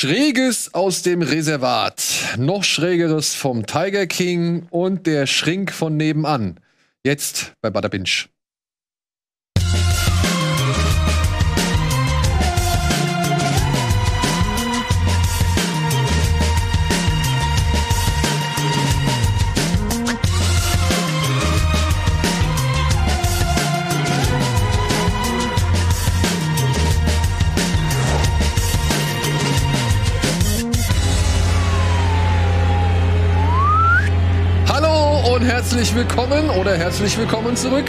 Schräges aus dem Reservat, noch Schrägeres vom Tiger King und der Schrink von nebenan. Jetzt bei Bada herzlich willkommen oder herzlich willkommen zurück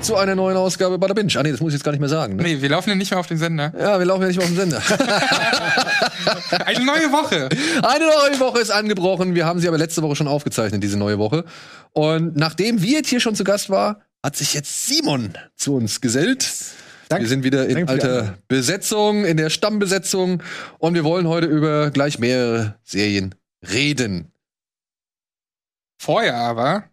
zu einer neuen Ausgabe Bada Binge. Ah nee, das muss ich jetzt gar nicht mehr sagen. Ne? Nee, wir laufen ja nicht mehr auf den Sender. Ja, wir laufen ja nicht mehr auf dem Sender. Eine neue Woche. Eine neue Woche ist angebrochen. Wir haben sie aber letzte Woche schon aufgezeichnet, diese neue Woche. Und nachdem Wirt hier schon zu Gast war, hat sich jetzt Simon zu uns gesellt. Danke. Wir sind wieder in Danke alter. Besetzung, in der Stammbesetzung. Und wir wollen heute über gleich mehrere Serien reden. Vorher aber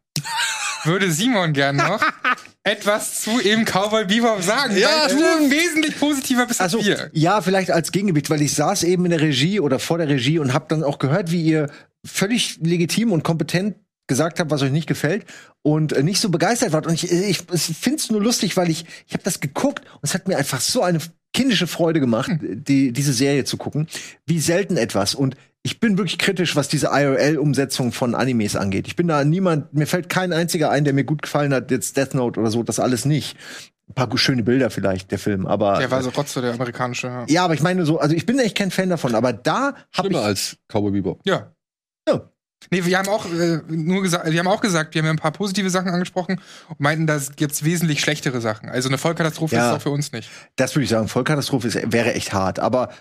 würde Simon gern noch etwas zu eben Cowboy Bebop sagen. Ja, weil du wesentlich positiver bist als Also wir. ja, vielleicht als Gegengewicht, weil ich saß eben in der Regie oder vor der Regie und habe dann auch gehört, wie ihr völlig legitim und kompetent gesagt habt, was euch nicht gefällt und äh, nicht so begeistert wart. Und ich, ich finde es nur lustig, weil ich ich habe das geguckt und es hat mir einfach so eine kindische Freude gemacht, die, diese Serie zu gucken. Wie selten etwas. Und ich bin wirklich kritisch, was diese IRL-Umsetzung von Animes angeht. Ich bin da niemand, mir fällt kein einziger ein, der mir gut gefallen hat, jetzt Death Note oder so, das alles nicht. Ein paar schöne Bilder vielleicht, der Film, aber Der war so Rotze, der amerikanische. ja. ja, aber ich meine so, also ich bin echt kein Fan davon, aber da habe ich Schlimmer als Cowboy Bebop. Ja. Ja. Nee, wir haben auch äh, nur gesagt, wir haben auch gesagt, wir haben ja ein paar positive Sachen angesprochen und meinten, da gibt's wesentlich schlechtere Sachen. Also eine Vollkatastrophe Ja. ist es auch für uns nicht. das würde ich sagen, Vollkatastrophe ist, wäre echt hart, aber äh,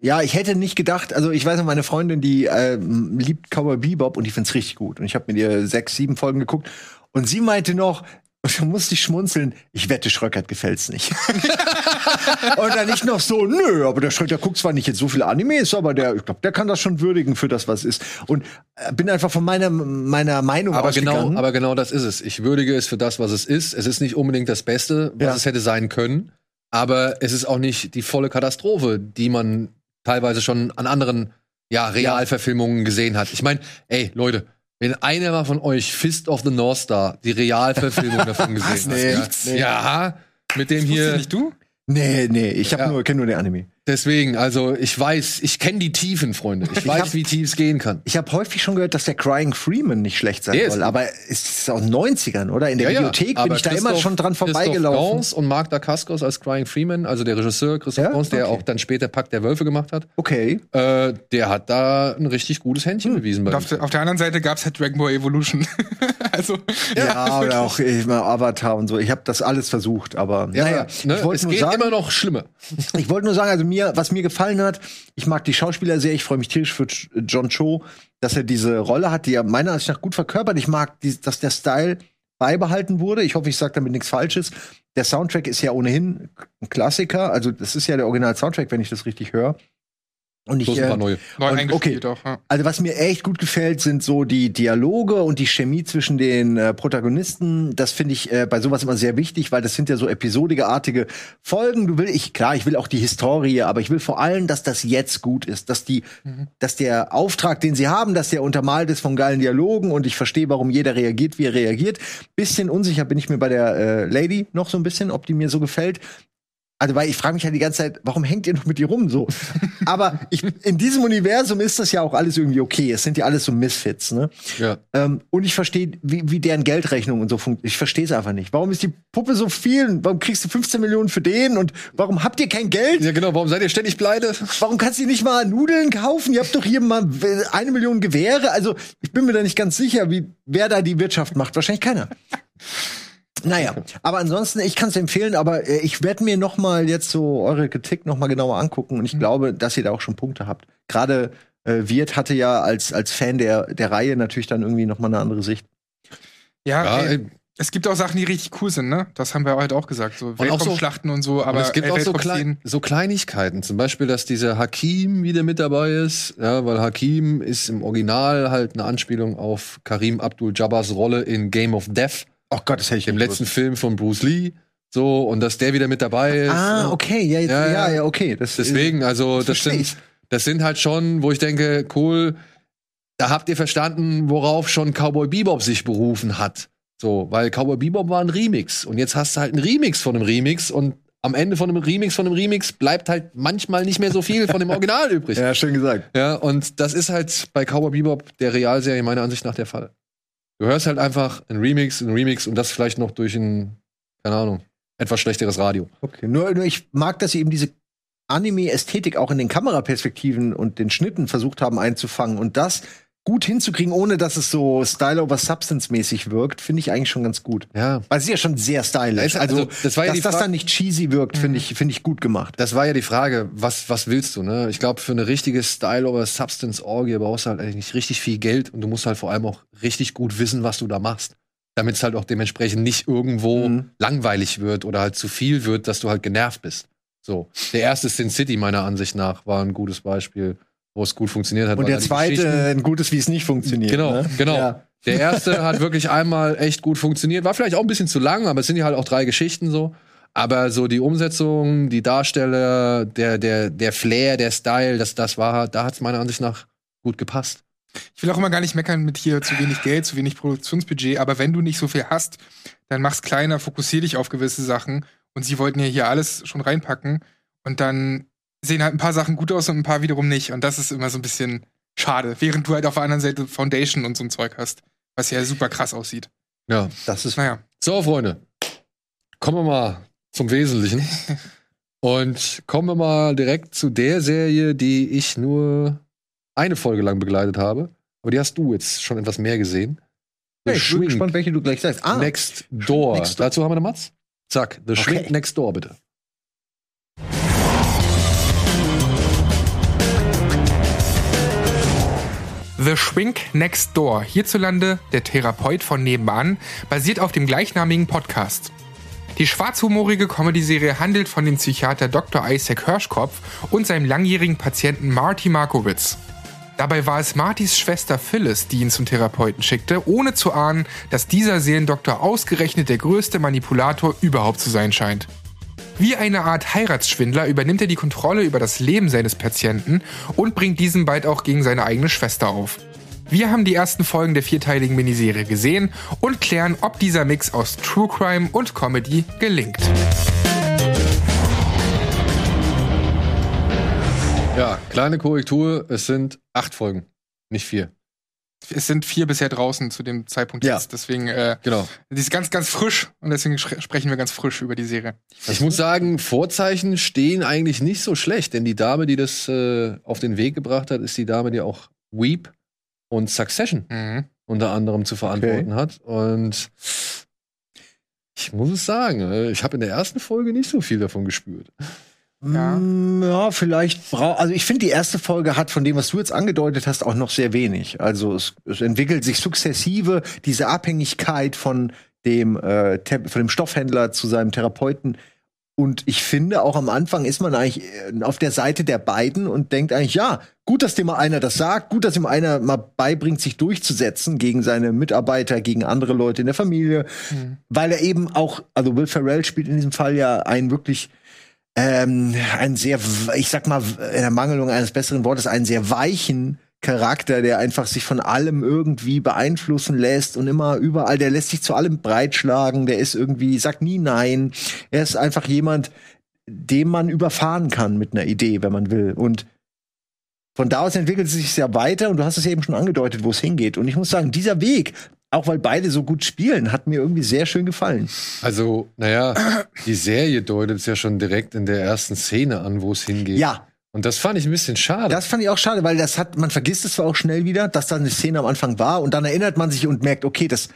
ja, ich hätte nicht gedacht, also ich weiß noch, meine Freundin, die äh, liebt Cowboy Bebop und die find's richtig gut und ich habe mit ihr sechs, sieben Folgen geguckt und sie meinte noch, da musste ich schmunzeln, ich wette, Schröckert gefällt's nicht. und dann nicht noch so, nö, aber der Schröckert guckt zwar nicht jetzt so viele Animes, aber der, ich glaube, der kann das schon würdigen für das, was ist. Und äh, bin einfach von meiner, meiner Meinung Aber genau, aber genau das ist es. Ich würdige es für das, was es ist. Es ist nicht unbedingt das Beste, was Ja. es hätte sein können. Aber es ist auch nicht die volle Katastrophe, die man teilweise schon an anderen ja, Realverfilmungen gesehen hat. Ich meine, ey, Leute, wenn einer mal von euch Fist of the North Star, die Realverfilmung davon gesehen Nee, hat. nee. Ja, ja, mit dem hier. nicht du? nee, nee, ich habe Ja. nur, kenne nur den Anime. Deswegen, also ich weiß, ich kenne die Tiefen, Freunde. Ich weiß, hab- wie tief es gehen kann. Ich habe häufig schon gehört, dass der Crying Freeman nicht schlecht sein Der ist soll, aber es ist aus den 90ern, oder? In der Videothek bin aber ich da Christoph- immer schon dran Christoph vorbeigelaufen. Gans und Mark Dacascos als Crying Freeman, also der Regisseur Christoph Ja? Gans, der Okay. auch dann später Pakt der Wölfe gemacht hat, Okay. äh, der hat da ein richtig gutes Händchen bewiesen bei auf, der- auf der anderen Seite gab's halt Dragon Ball Evolution. also Ja, oder auch ich meine, Avatar und so. Ich habe das alles versucht, aber Ja, naja, ne, ich wollte es nur geht sagen, immer noch schlimmer. ich wollte nur sagen, also mir, was mir gefallen hat, ich mag die Schauspieler sehr, ich freue mich tierisch für John Cho, dass er diese Rolle hat, die er meiner Ansicht nach gut verkörpert. Ich mag, die, dass der Style beibehalten wurde. Ich hoffe, ich sage damit nichts Falsches. Der Soundtrack ist ja ohnehin ein Klassiker, also das ist ja der Original-Soundtrack, wenn ich das richtig höre. Und ich, äh, neu Und- eingespielt auch. Ja. Also was mir echt gut gefällt, sind so die Dialoge und die Chemie zwischen den äh, Protagonisten. Das finde ich äh, bei sowas immer sehr wichtig, weil das sind ja so episodigeartige Folgen. Du will ich klar, ich will auch die Historie, aber ich will vor allem, dass das jetzt gut ist, dass die, dass der Auftrag, den sie haben, dass der untermalt ist von geilen Dialogen und ich verstehe, warum jeder reagiert, wie er reagiert. Bisschen unsicher bin ich mir bei der äh, Lady noch so ein bisschen, ob die mir so gefällt. Also, weil ich frage mich halt die ganze Zeit, warum hängt ihr noch mit ihr rum so? Aber ich, in diesem Universum ist das ja auch alles irgendwie okay. Es sind ja alles so Misfits, ne? Ja. Ähm, und ich verstehe, wie, wie deren Geldrechnung und so funktioniert. Ich verstehe es einfach nicht. Warum ist die Puppe so viel? Warum kriegst du 15 Millionen für den? Und warum habt ihr kein Geld? ja, genau. Warum seid ihr ständig pleite? Warum kannst du nicht mal Nudeln kaufen? Ihr habt doch hier mal eine Million Gewehre. Also, ich bin mir da nicht ganz sicher, wie, wer da die Wirtschaft macht. Wahrscheinlich keiner. Naja, aber ansonsten, ich kann es empfehlen, aber äh, ich werde mir noch mal jetzt so eure Kritik noch mal genauer angucken und ich glaube, dass ihr da auch schon Punkte habt. Gerade äh, Wirt hatte ja als, als Fan der, der Reihe natürlich dann irgendwie noch mal eine andere Sicht. Ja, Ja, ey, ey. es gibt auch Sachen, die richtig cool sind, ne? Das haben wir heute auch gesagt. So auch so- Weltraumschlachten und so, aber Aber es gibt äh, auch so, klein, so Kleinigkeiten. Zum Beispiel, dass dieser Hakim wieder mit dabei ist. Ja, weil Hakim ist im Original halt eine Anspielung auf Karim Abdul-Jabbars Rolle in Game of Death, Oh Gott, das hätte ich nicht letzten gewusst. Film von Bruce Lee. So, und dass der wieder mit dabei ist. Ah, okay, ja, Ja, ja, ja. ja, okay. Das, Deswegen, also, das versteh sind, das sind halt schon, wo ich denke, cool, da habt ihr verstanden, worauf schon Cowboy Bebop sich berufen hat. So, weil Cowboy Bebop war ein Remix und jetzt hast du halt einen Remix von einem Remix und am Ende von einem Remix von einem Remix bleibt halt manchmal nicht mehr so viel von dem Original übrig. Ja, schön gesagt. Ja, und das ist halt bei Cowboy Bebop der Realserie meiner Ansicht nach der Fall. Du hörst halt einfach ein Remix, ein Remix und das vielleicht noch durch ein, keine Ahnung, etwas schlechteres Radio. Okay. Nur, nur ich mag, dass sie eben diese Anime-Ästhetik auch in den Kameraperspektiven und den Schnitten versucht haben einzufangen und das gut hinzukriegen, ohne dass es so Style over Substance mäßig wirkt, finde ich eigentlich schon ganz gut. Ja. Weil es ist ja schon sehr stylisch. Also, also, das war ja dass das dann nicht cheesy wirkt, finde ich, finde ich gut gemacht. Das war ja die Frage, was, was willst du, ne? Ich glaube, für eine richtige Style over Substance Orgie brauchst du halt eigentlich richtig viel Geld und du musst halt vor allem auch richtig gut wissen, was du da machst. Damit es halt auch dementsprechend nicht irgendwo Mhm. langweilig wird oder halt zu viel wird, dass du halt genervt bist. So. Der erste Sin City, meiner Ansicht nach, war ein gutes Beispiel, wo es gut funktioniert hat. Und der zweite, ein gutes, wie es nicht funktioniert. Genau, ne? genau. Ja. Der erste hat wirklich einmal echt gut funktioniert. War vielleicht auch ein bisschen zu lang, aber es sind ja halt auch drei Geschichten so. Aber so die Umsetzung, die Darsteller, der, der, der Flair, der Style, das, das war, da hat es meiner Ansicht nach gut gepasst. Ich will auch immer gar nicht meckern mit hier zu wenig Geld, zu wenig Produktionsbudget, aber wenn du nicht so viel hast, dann mach's kleiner, fokussier dich auf gewisse Sachen. Und sie wollten ja hier alles schon reinpacken und dann sehen halt ein paar Sachen gut aus und ein paar wiederum nicht. Und das ist immer so ein bisschen schade, während du halt auf der anderen Seite Foundation und so ein Zeug hast, was ja super krass aussieht. Ja. Das ist Naja, So, Freunde. Kommen wir mal zum Wesentlichen. Und kommen wir mal direkt zu der Serie, die ich nur eine Folge lang begleitet habe. Aber die hast du jetzt schon etwas mehr gesehen. Hey, ich bin Shrink gespannt, welche du gleich sagst. Ah, Next Door. Next Door. Dazu haben wir eine Matz. Zack, The Shrink Okay. Next Door, bitte. The Shrink Next Door, hierzulande der Therapeut von nebenan, basiert auf dem gleichnamigen Podcast. Die schwarzhumorige Comedy-Serie handelt von dem Psychiater Dr. Isaac Hirschkopf und seinem langjährigen Patienten Marty Markowitz. Dabei war es Martys Schwester Phyllis, die ihn zum Therapeuten schickte, ohne zu ahnen, dass dieser Seelendoktor ausgerechnet der größte Manipulator überhaupt zu sein scheint. Wie eine Art Heiratsschwindler übernimmt er die Kontrolle über das Leben seines Patienten und bringt diesen bald auch gegen seine eigene Schwester auf. Wir haben die ersten Folgen der vierteiligen Miniserie gesehen und klären, ob dieser Mix aus True Crime und Comedy gelingt. Ja, kleine Korrektur. Es sind acht Folgen, nicht vier. Es sind vier bisher draußen zu dem Zeitpunkt Ja. jetzt, deswegen äh, Genau. die ist ganz, ganz frisch und deswegen sprechen wir ganz frisch über die Serie. Ich muss sagen, Vorzeichen stehen eigentlich nicht so schlecht, denn die Dame, die das äh, auf den Weg gebracht hat, ist die Dame, die auch Weep und Succession Mhm. unter anderem zu verantworten hat. Und ich muss es sagen, äh, ich habe in der ersten Folge nicht so viel davon gespürt. Ja. Mm, Ja, vielleicht braucht. Also ich finde, die erste Folge hat von dem, was du jetzt angedeutet hast, auch noch sehr wenig. Also es, es entwickelt sich sukzessive diese Abhängigkeit von dem, äh, von dem Stoffhändler zu seinem Therapeuten. Und ich finde, auch am Anfang ist man eigentlich äh, auf der Seite der beiden und denkt eigentlich, ja, gut, dass dir mal einer das sagt, gut, dass ihm einer mal beibringt, sich durchzusetzen gegen seine Mitarbeiter, gegen andere Leute in der Familie, Mhm. weil er eben auch, also Will Ferrell spielt in diesem Fall ja einen wirklich ähm, einen sehr, ich sag mal, in der Mangelung eines besseren Wortes, einen sehr weichen Charakter, der einfach sich von allem irgendwie beeinflussen lässt und immer überall, der lässt sich zu allem breitschlagen, der ist irgendwie, sagt nie nein. Er ist einfach jemand, dem man überfahren kann mit einer Idee, wenn man will. Und von da aus entwickelt es sich ja weiter und du hast es eben schon angedeutet, wo es hingeht. Und ich muss sagen, dieser Weg, auch weil beide so gut spielen, hat mir irgendwie sehr schön gefallen. Also, naja, die Serie deutet es ja schon direkt in der ersten Szene an, wo es hingeht. Ja, Und das fand ich ein bisschen schade. Das fand ich auch schade, weil das hat, man vergisst es zwar auch schnell wieder, dass da eine Szene am Anfang war und dann erinnert man sich und merkt, okay, das,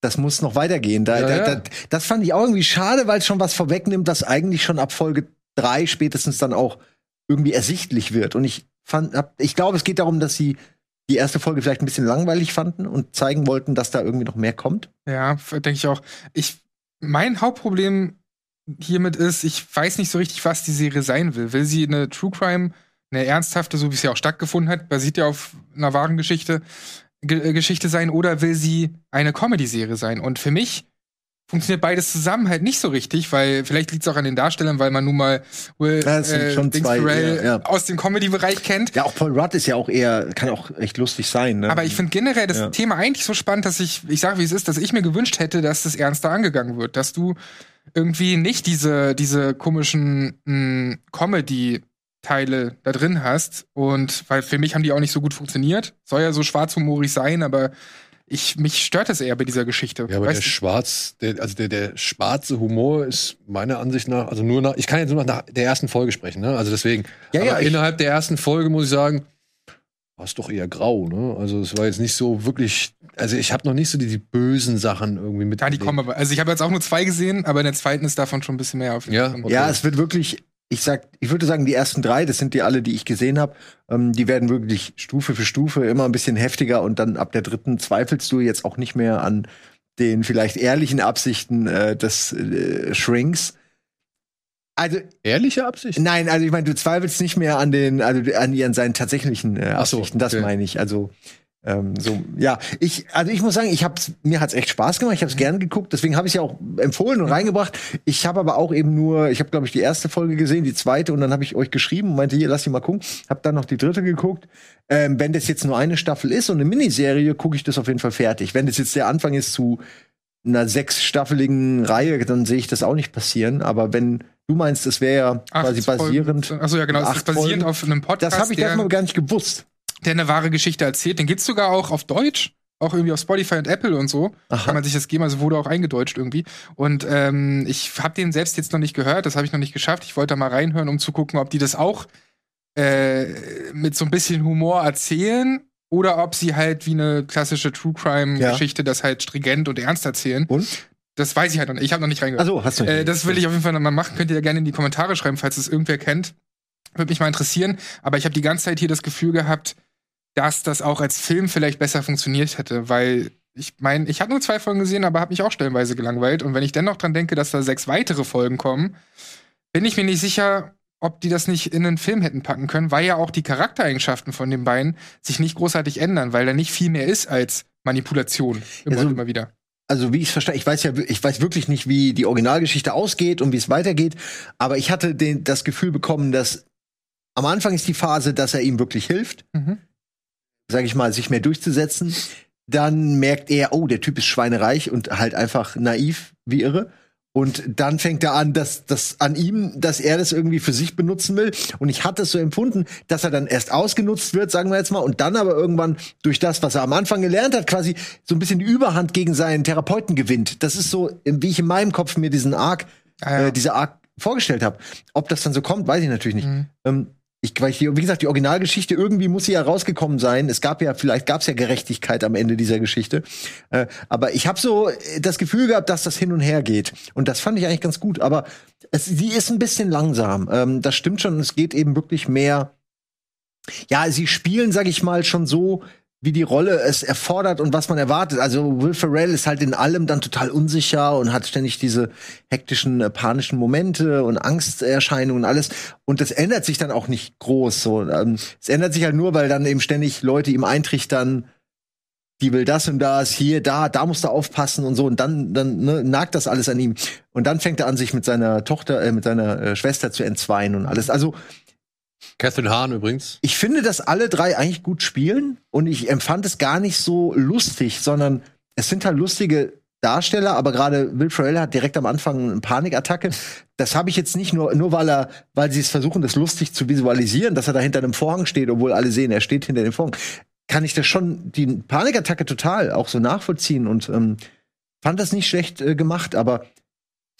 das muss noch weitergehen. Da, Ja, da, ja. Da, das fand ich auch irgendwie schade, weil es schon was vorwegnimmt, das eigentlich schon ab Folge drei spätestens dann auch irgendwie ersichtlich wird. Und ich fand, hab, ich glaube, es geht darum, dass sie die erste Folge vielleicht ein bisschen langweilig fanden und zeigen wollten, dass da irgendwie noch mehr kommt. Ja, denke ich auch. Ich, mein Hauptproblem hiermit ist, ich weiß nicht so richtig, was die Serie sein will. Will sie eine True Crime, eine ernsthafte, so wie es ja auch stattgefunden hat, basiert ja auf einer wahren Geschichte, Ge äh, Geschichte sein, oder will sie eine Comedy-Serie sein? Und für mich funktioniert beides zusammen halt nicht so richtig, weil vielleicht liegt es auch an den Darstellern, weil man nun mal Will äh, schon Dings zwei, ja, ja. aus dem Comedy-Bereich kennt. Ja, auch Paul Rudd ist ja auch eher, kann auch echt lustig sein, ne? Aber ich finde generell das Ja. Thema eigentlich so spannend, dass ich, ich sage wie es ist, dass ich mir gewünscht hätte, dass das ernster angegangen wird, dass du irgendwie nicht diese, diese komischen mh, Comedy-Teile da drin hast. Und weil für mich haben die auch nicht so gut funktioniert. Soll ja so schwarzhumorig sein, aber ich, mich stört das eher bei dieser Geschichte. Ja, aber Weißt der du? schwarz, der, also der, der schwarze Humor ist meiner Ansicht nach, also nur nach, ich kann jetzt nur noch nach der ersten Folge sprechen, ne? Also deswegen. Ja, ja, aber ich- innerhalb der ersten Folge muss ich sagen, war es doch eher grau, ne? Also es war jetzt nicht so wirklich, also ich habe noch nicht so die, die bösen Sachen irgendwie mit. Ja, die kommen aber. Also ich habe jetzt auch nur zwei gesehen, aber in der zweiten ist davon schon ein bisschen mehr auf jeden Ja, Fall. okay. Ja, es wird wirklich, ich sag, ich würde sagen, die ersten drei, das sind die alle, die ich gesehen habe, ähm, die werden wirklich Stufe für Stufe immer ein bisschen heftiger und dann ab der dritten zweifelst du jetzt auch nicht mehr an den vielleicht ehrlichen Absichten äh, des äh, Shrinks. Also Ehrliche Absicht? nein, also ich meine, du zweifelst nicht mehr an den, also an, an seinen tatsächlichen äh, Ach so, Absichten. das okay. meine ich. Also ähm, so, ja, ich, also ich muss sagen, ich hab's, mir hat's echt Spaß gemacht, ich habe es gern geguckt, deswegen habe ich ja auch empfohlen und reingebracht. Ich habe aber auch eben nur, ich habe glaube ich die erste Folge gesehen, die zweite und dann habe ich euch geschrieben und meinte, hier, lass die mal gucken. Habe dann noch die dritte geguckt. Ähm, wenn das jetzt nur eine Staffel ist und eine Miniserie, gucke ich das auf jeden Fall fertig. Wenn das jetzt der Anfang ist zu einer sechsstaffeligen Reihe, dann sehe ich das auch nicht passieren. Aber wenn du meinst, es wäre ja quasi basierend. Achso, ja, genau. Es ist basierend Folgen. auf einem Podcast. Das habe ich erstmal gar nicht gewusst. Der eine wahre Geschichte erzählt. Den gibt's sogar auch auf Deutsch. Auch irgendwie auf Spotify und Apple und so. Aha. Kann man sich das geben, also wurde auch eingedeutscht irgendwie. Und ähm, ich habe den selbst jetzt noch nicht gehört, das habe ich noch nicht geschafft. Ich wollte da mal reinhören, um zu gucken, ob die das auch äh, mit so ein bisschen Humor erzählen oder ob sie halt wie eine klassische True Crime-Geschichte das halt stringent und ernst erzählen. Und? Das weiß ich halt noch nicht. Ich habe noch nicht reingehört. Also hast du Äh, das will ich auf jeden Fall noch mal machen. Könnt ihr ja gerne in die Kommentare schreiben, falls es irgendwer kennt. Würde mich mal interessieren. Aber ich habe die ganze Zeit hier das Gefühl gehabt, dass das auch als Film vielleicht besser funktioniert hätte, weil ich meine, ich habe nur zwei Folgen gesehen, aber habe mich auch stellenweise gelangweilt. Und wenn ich dennoch dran denke, dass da sechs weitere Folgen kommen, bin ich mir nicht sicher, ob die das nicht in einen Film hätten packen können, weil ja auch die Charaktereigenschaften von den beiden sich nicht großartig ändern, weil da nicht viel mehr ist als Manipulation. Immer Also- und immer wieder. also wie ich es verstehe, ich weiß ja, ich weiß wirklich nicht, wie die Originalgeschichte ausgeht und wie es weitergeht, aber ich hatte den, das Gefühl bekommen, dass am Anfang ist die Phase, dass er ihm wirklich hilft, Mhm. Sage ich mal, sich mehr durchzusetzen. Dann merkt er, oh, der Typ ist schweinereich und halt einfach naiv wie irre. Und dann fängt er an, dass das an ihm, dass er das irgendwie für sich benutzen will. Und ich hatte es so empfunden, dass er dann erst ausgenutzt wird, sagen wir jetzt mal, und dann aber irgendwann durch das, was er am Anfang gelernt hat, quasi so ein bisschen die Überhand gegen seinen Therapeuten gewinnt. Das ist so, wie ich in meinem Kopf mir diesen Arc, Ah, ja. äh, diese Arc vorgestellt habe. Ob das dann so kommt, weiß ich natürlich nicht. Mhm. Ähm, ich, die- wie gesagt, die Originalgeschichte irgendwie muss sie ja rausgekommen sein. Es gab ja, vielleicht gab es ja Gerechtigkeit am Ende dieser Geschichte. Äh, aber ich habe so äh, das Gefühl gehabt, dass das hin und her geht. Und das fand ich eigentlich ganz gut. Aber es, sie ist ein bisschen langsam. Ähm, das stimmt schon. Es geht eben wirklich mehr. Ja, sie spielen, sag ich mal, schon so, wie die Rolle es erfordert und was man erwartet. Also Will Ferrell ist halt in allem dann total unsicher und hat ständig diese hektischen, äh, panischen Momente und Angsterscheinungen und alles. Und das ändert sich dann auch nicht groß. So, ähm, es ändert sich halt nur, weil dann eben ständig Leute ihm eintrichtern, die will das und das, hier, da, da musst du aufpassen und so. Und dann, dann ne, nagt das alles an ihm. Und dann fängt er an, sich mit seiner Tochter, äh, mit seiner äh, Schwester zu entzweien und alles. Also Catherine Hahn übrigens. ich finde, dass alle drei eigentlich gut spielen und ich empfand es gar nicht so lustig, sondern es sind halt lustige Darsteller, aber gerade Will Ferrell hat direkt am Anfang eine Panikattacke. Das habe ich jetzt nicht nur, nur weil er, weil sie es versuchen, das lustig zu visualisieren, dass er da hinter einem Vorhang steht, obwohl alle sehen, er steht hinter dem Vorhang. Kann ich das schon, die Panikattacke total auch so nachvollziehen und ähm, fand das nicht schlecht äh, gemacht, aber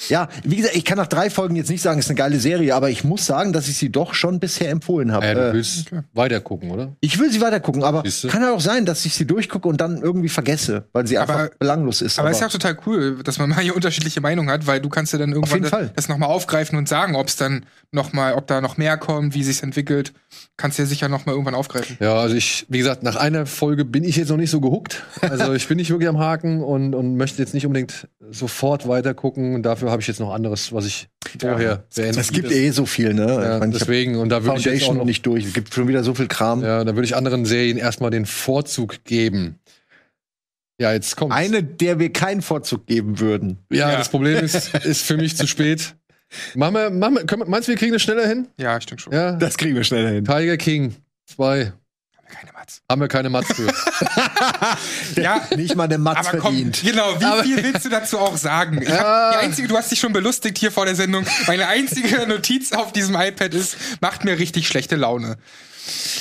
ja, wie gesagt, ich kann nach drei Folgen jetzt nicht sagen, es ist eine geile Serie, aber ich muss sagen, dass ich sie doch schon bisher empfohlen habe. Äh, du Äh, willst weiter gucken, oder? ich will sie weiter gucken, aber Siehste? kann ja auch sein, dass ich sie durchgucke und dann irgendwie vergesse, weil sie Aber- einfach belanglos ist. Aber es ist ja auch total cool, dass man mal hier unterschiedliche Meinungen hat, weil du kannst ja dann irgendwann jeden das, Fall. das nochmal aufgreifen und sagen, ob es dann noch mal, ob da noch mehr kommt, wie sich's entwickelt. Kannst du ja sicher noch mal irgendwann aufgreifen. Ja, also ich, wie gesagt, nach einer Folge bin ich jetzt noch nicht so gehuckt. Also ich bin nicht wirklich am Haken und, und möchte jetzt nicht unbedingt sofort weiter gucken. Und dafür habe ich jetzt noch anderes, was ich vorher beenden es gibt eh so viel, ne? ja, ich mein, ich deswegen, und da würde ich jetzt auch Foundation noch nicht durch. Es gibt schon wieder so viel Kram. ja, da würde ich anderen Serien erstmal den Vorzug geben. Ja, jetzt kommt. Eine, der wir keinen Vorzug geben würden. Ja, Ja. das Problem ist, ist für mich zu spät. Machen wir, machen wir, können wir, meinst du, wir kriegen das schneller hin? Ja, ich denke schon. Ja. Das kriegen wir schneller hin. Tiger King 2. Keine Matz. Haben wir keine Matz für. Ja, Nicht mal der Matz aber komm, verdient. genau, wie Aber- viel willst du dazu auch sagen? Ich hab, die einzige, du hast dich schon belustigt hier vor der Sendung. Meine einzige Notiz auf diesem iPad ist, macht mir richtig schlechte Laune.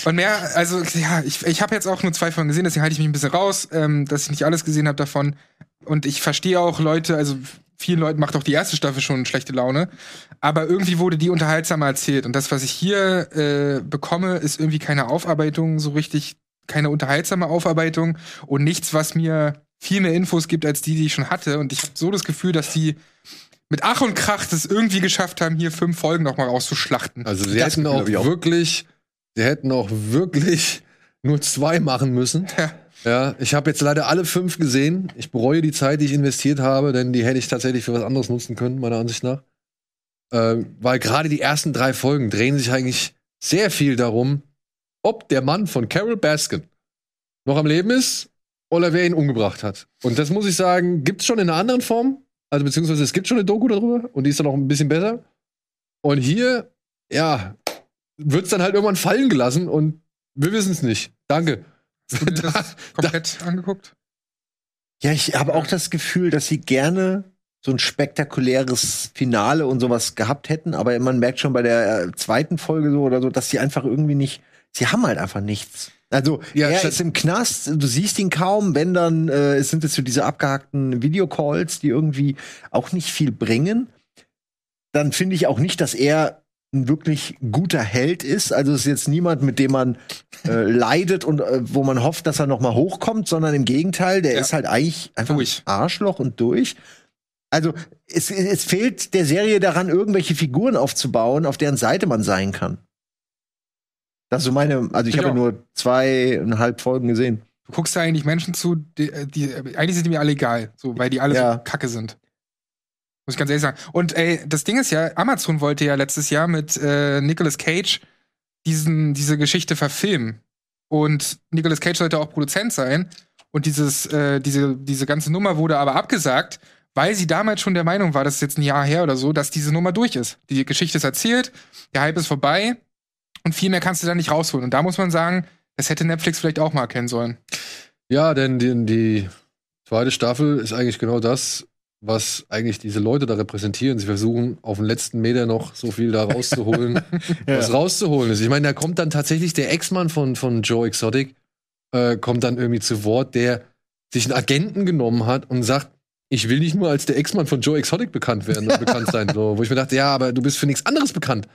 Und mehr, also ja, ich, ich habe jetzt auch nur zwei Folgen gesehen, deswegen halte ich mich ein bisschen raus, ähm, dass ich nicht alles gesehen habe davon. Und ich verstehe auch Leute, also vielen Leuten macht auch die erste Staffel schon schlechte Laune. Aber irgendwie wurde die unterhaltsamer erzählt. Und das, was ich hier äh, bekomme, ist irgendwie keine Aufarbeitung, so richtig, keine unterhaltsame Aufarbeitung und nichts, was mir viel mehr Infos gibt als die, die ich schon hatte. Und ich habe so das Gefühl, dass die mit Ach und Krach das irgendwie geschafft haben, hier fünf Folgen noch mal rauszuschlachten. Also sie Das hätten auch, auch. wirklich, sie hätten auch wirklich nur zwei machen müssen. Ja. Ja, ich habe jetzt leider alle fünf gesehen. Ich bereue die Zeit, die ich investiert habe, denn die hätte ich tatsächlich für was anderes nutzen können, meiner Ansicht nach. Ähm, weil gerade die ersten drei Folgen drehen sich eigentlich sehr viel darum, ob der Mann von Carol Baskin noch am Leben ist oder wer ihn umgebracht hat. Und das muss ich sagen, gibt's schon in einer anderen Form. Also beziehungsweise es gibt schon eine Doku darüber und die ist dann auch ein bisschen besser. Und hier, ja, wird's dann halt irgendwann fallen gelassen und wir wissen es nicht. Danke. Hast du dir das komplett angeguckt? Ja, ich habe auch das Gefühl, dass sie gerne so ein spektakuläres Finale und sowas gehabt hätten, aber man merkt schon bei der äh, zweiten Folge so oder so, dass sie einfach irgendwie nicht, sie haben halt einfach nichts. Also Ja, er ist im Knast, du siehst ihn kaum, wenn dann äh, es sind es so diese abgehackten Videocalls, die irgendwie auch nicht viel bringen. Dann finde ich auch nicht, dass er ein wirklich guter Held ist. Also es ist jetzt niemand, mit dem man äh, leidet und äh, wo man hofft, dass er noch mal hochkommt, sondern im Gegenteil, der Ja. ist halt eigentlich einfach Durch. ein Arschloch und durch. Also es, es fehlt der Serie daran, irgendwelche Figuren aufzubauen, auf deren Seite man sein kann. Das ist so meine, also ich Ich habe ja nur zweieinhalb Folgen gesehen. Du guckst da eigentlich Menschen zu, die, die eigentlich sind die mir alle egal, so, weil die alle Ja. so kacke sind. Muss ich ganz ehrlich sagen. Und ey, das Ding ist ja, Amazon wollte ja letztes Jahr mit äh, Nicolas Cage diesen, diese Geschichte verfilmen. Und Nicolas Cage sollte auch Produzent sein. Und dieses, äh, diese, diese ganze Nummer wurde aber abgesagt, weil sie damals schon der Meinung war, das ist jetzt ein Jahr her oder so, dass diese Nummer durch ist. Die Geschichte ist erzählt, der Hype ist vorbei und viel mehr kannst du da nicht rausholen. Und da muss man sagen, das hätte Netflix vielleicht auch mal erkennen sollen. Ja, denn die, die zweite Staffel ist eigentlich genau das, was eigentlich diese Leute da repräsentieren. Sie versuchen auf den letzten Meter noch so viel da rauszuholen, was rauszuholen ist. Ich meine, da kommt dann tatsächlich der Ex-Mann von, von Joe Exotic, äh, kommt dann irgendwie zu Wort, der sich einen Agenten genommen hat und sagt, ich will nicht nur als der Ex-Mann von Joe Exotic bekannt werden oder bekannt sein. So, wo ich mir dachte, ja, aber du bist für nichts anderes bekannt.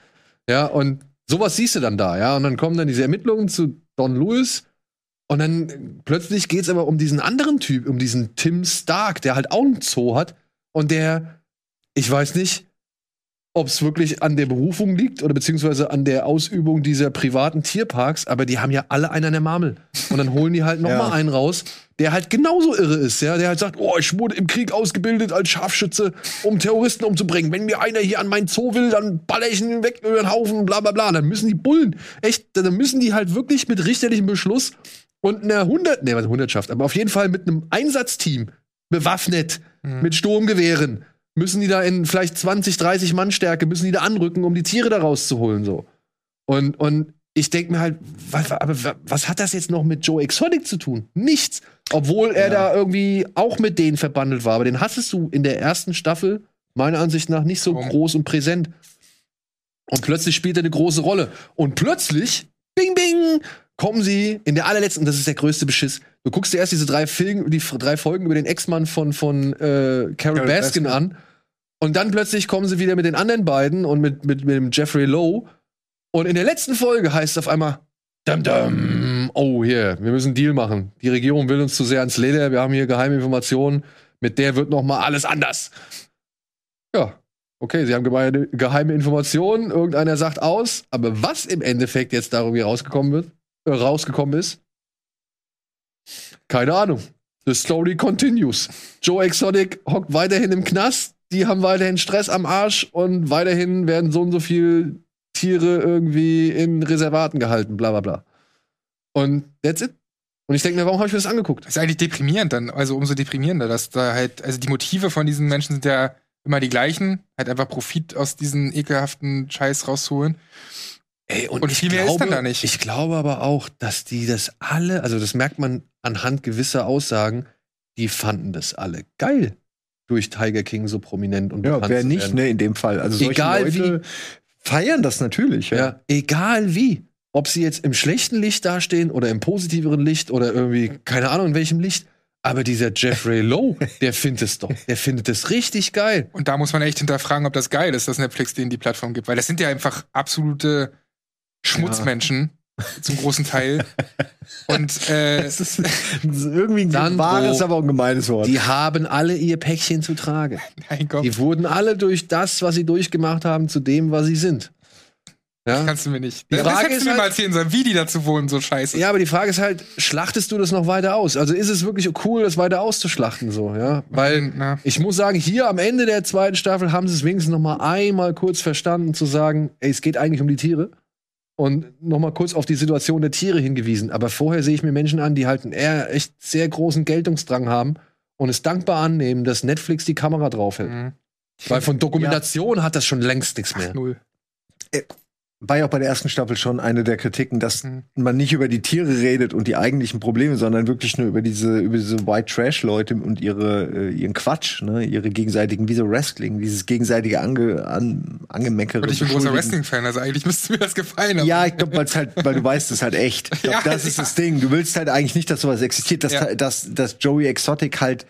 Ja, und sowas siehst du dann da, ja. Und dann kommen dann diese Ermittlungen zu Don Lewis. Und dann plötzlich geht's aber um diesen anderen Typ, um diesen Tim Stark, der halt auch einen Zoo hat und der, ich weiß nicht, ob es wirklich an der Berufung liegt oder beziehungsweise an der Ausübung dieser privaten Tierparks, aber die haben ja alle einen an der Marmel. Und dann holen die halt noch Ja. mal einen raus, der halt genauso irre ist, ja, der halt sagt, oh, ich wurde im Krieg ausgebildet als Scharfschütze, um Terroristen umzubringen. Wenn mir einer hier an mein Zoo will, dann baller ich ihn weg über den Haufen, bla bla bla. Dann müssen die Bullen, echt, dann müssen die halt wirklich mit richterlichem Beschluss und einer hundert, nee, was Hundertschaft, aber auf jeden Fall mit einem Einsatzteam bewaffnet, mit Sturmgewehren, müssen die da in vielleicht 20, 30 Mann Stärke, müssen die da anrücken, um die Tiere da rauszuholen, so. Und, und ich denke mir halt, was, aber wa- was hat das jetzt noch mit Joe Exotic zu tun? Nichts. Obwohl er da irgendwie auch mit denen verbandelt war. Aber den hattest du in der ersten Staffel, meiner Ansicht nach, nicht so Warum? groß und präsent. Und plötzlich spielt er eine große Rolle. Und plötzlich, bing, bing, kommen sie in der allerletzten, das ist der größte Beschiss. Du guckst dir erst diese drei, Film, die drei Folgen über den Ex-Mann von, von äh, Carol Baskin, Baskin. an. Und dann plötzlich kommen sie wieder mit den anderen beiden und mit, mit, mit dem Jeffrey Lowe. Und in der letzten Folge heißt es auf einmal, dum dum, oh hier, wir müssen einen Deal machen. Die Regierung will uns zu sehr ans Leder, wir haben hier geheime Informationen, mit der wird noch mal alles anders. Ja, okay, sie haben gemeine, geheime Informationen, irgendeiner sagt aus, aber was im Endeffekt jetzt da irgendwie rausgekommen wird, rausgekommen ist, keine Ahnung. The story continues. Joe Exotic hockt weiterhin im Knast, die haben weiterhin Stress am Arsch und weiterhin werden so und so viel Tiere irgendwie in Reservaten gehalten, bla bla bla. Und that's it. Und ich denke mir, warum habe ich mir das angeguckt? Das ist eigentlich deprimierend dann, also umso deprimierender, dass da halt, also die Motive von diesen Menschen sind ja immer die gleichen, halt einfach Profit aus diesen ekelhaften Scheiß rausholen. Ey, Und viel mehr ist dann da nicht. Ich glaube aber auch, dass die das alle, also das merkt man anhand gewisser Aussagen, die fanden das alle geil, durch Tiger King so prominent und Ja, wer nicht, werden. ne, in dem Fall. Also solche Egal Leute feiern das natürlich. Ja. Ja, egal wie. Ob sie jetzt im schlechten Licht dastehen oder im positiveren Licht oder irgendwie, keine Ahnung in welchem Licht. Aber dieser Jeffrey Lowe, der findet es doch. Der findet es richtig geil. Und da muss man echt hinterfragen, ob das geil ist, dass Netflix denen die Plattform gibt. Weil das sind ja einfach absolute Schmutzmenschen zum großen Teil. Und äh, Das ist, das ist irgendwie ein Sandro, wahres, aber auch ein gemeines Wort. Die haben alle ihr Päckchen zu tragen. mein Gott, Die wurden alle durch das, was sie durchgemacht haben, zu dem, was sie sind. Ja, kannst du mir nicht. Die das Frage ist du mir halt- mal erzählen sollen, wie die dazu wohnen, so scheiße. ja aber die Frage ist halt, schlachtest du das noch weiter aus? Also ist es wirklich cool, das weiter auszuschlachten so, ja? Weil Na. ich muss sagen, hier am Ende der zweiten Staffel haben sie es wenigstens noch mal einmal kurz verstanden zu sagen, ey, es geht eigentlich um die Tiere und noch mal kurz auf die Situation der Tiere hingewiesen. Aber vorher sehe ich mir Menschen an, die halt einen eher echt sehr großen Geltungsdrang haben und es dankbar annehmen, dass Netflix die Kamera draufhält. Mhm. Weil von Dokumentation hat das schon längst nichts mehr. Null. War ja auch bei der ersten Staffel schon eine der Kritiken, dass Mhm. man nicht über die Tiere redet und die eigentlichen Probleme, sondern wirklich nur über diese über diese White Trash Leute und ihre äh, ihren Quatsch, ne, ihre gegenseitigen wie so Wrestling, dieses gegenseitige Ange, an, Angemeckere. Und ich bin großer Beschuldigen. Wrestling-Fan, also eigentlich müsste mir das gefallen. aber- Ja, ich glaube, weil halt, weil du weißt, es halt echt. Glaub, Ja, das ist ja. das Ding. Du willst halt eigentlich nicht, dass sowas existiert, dass, Ja. dass, dass Joey Exotic halt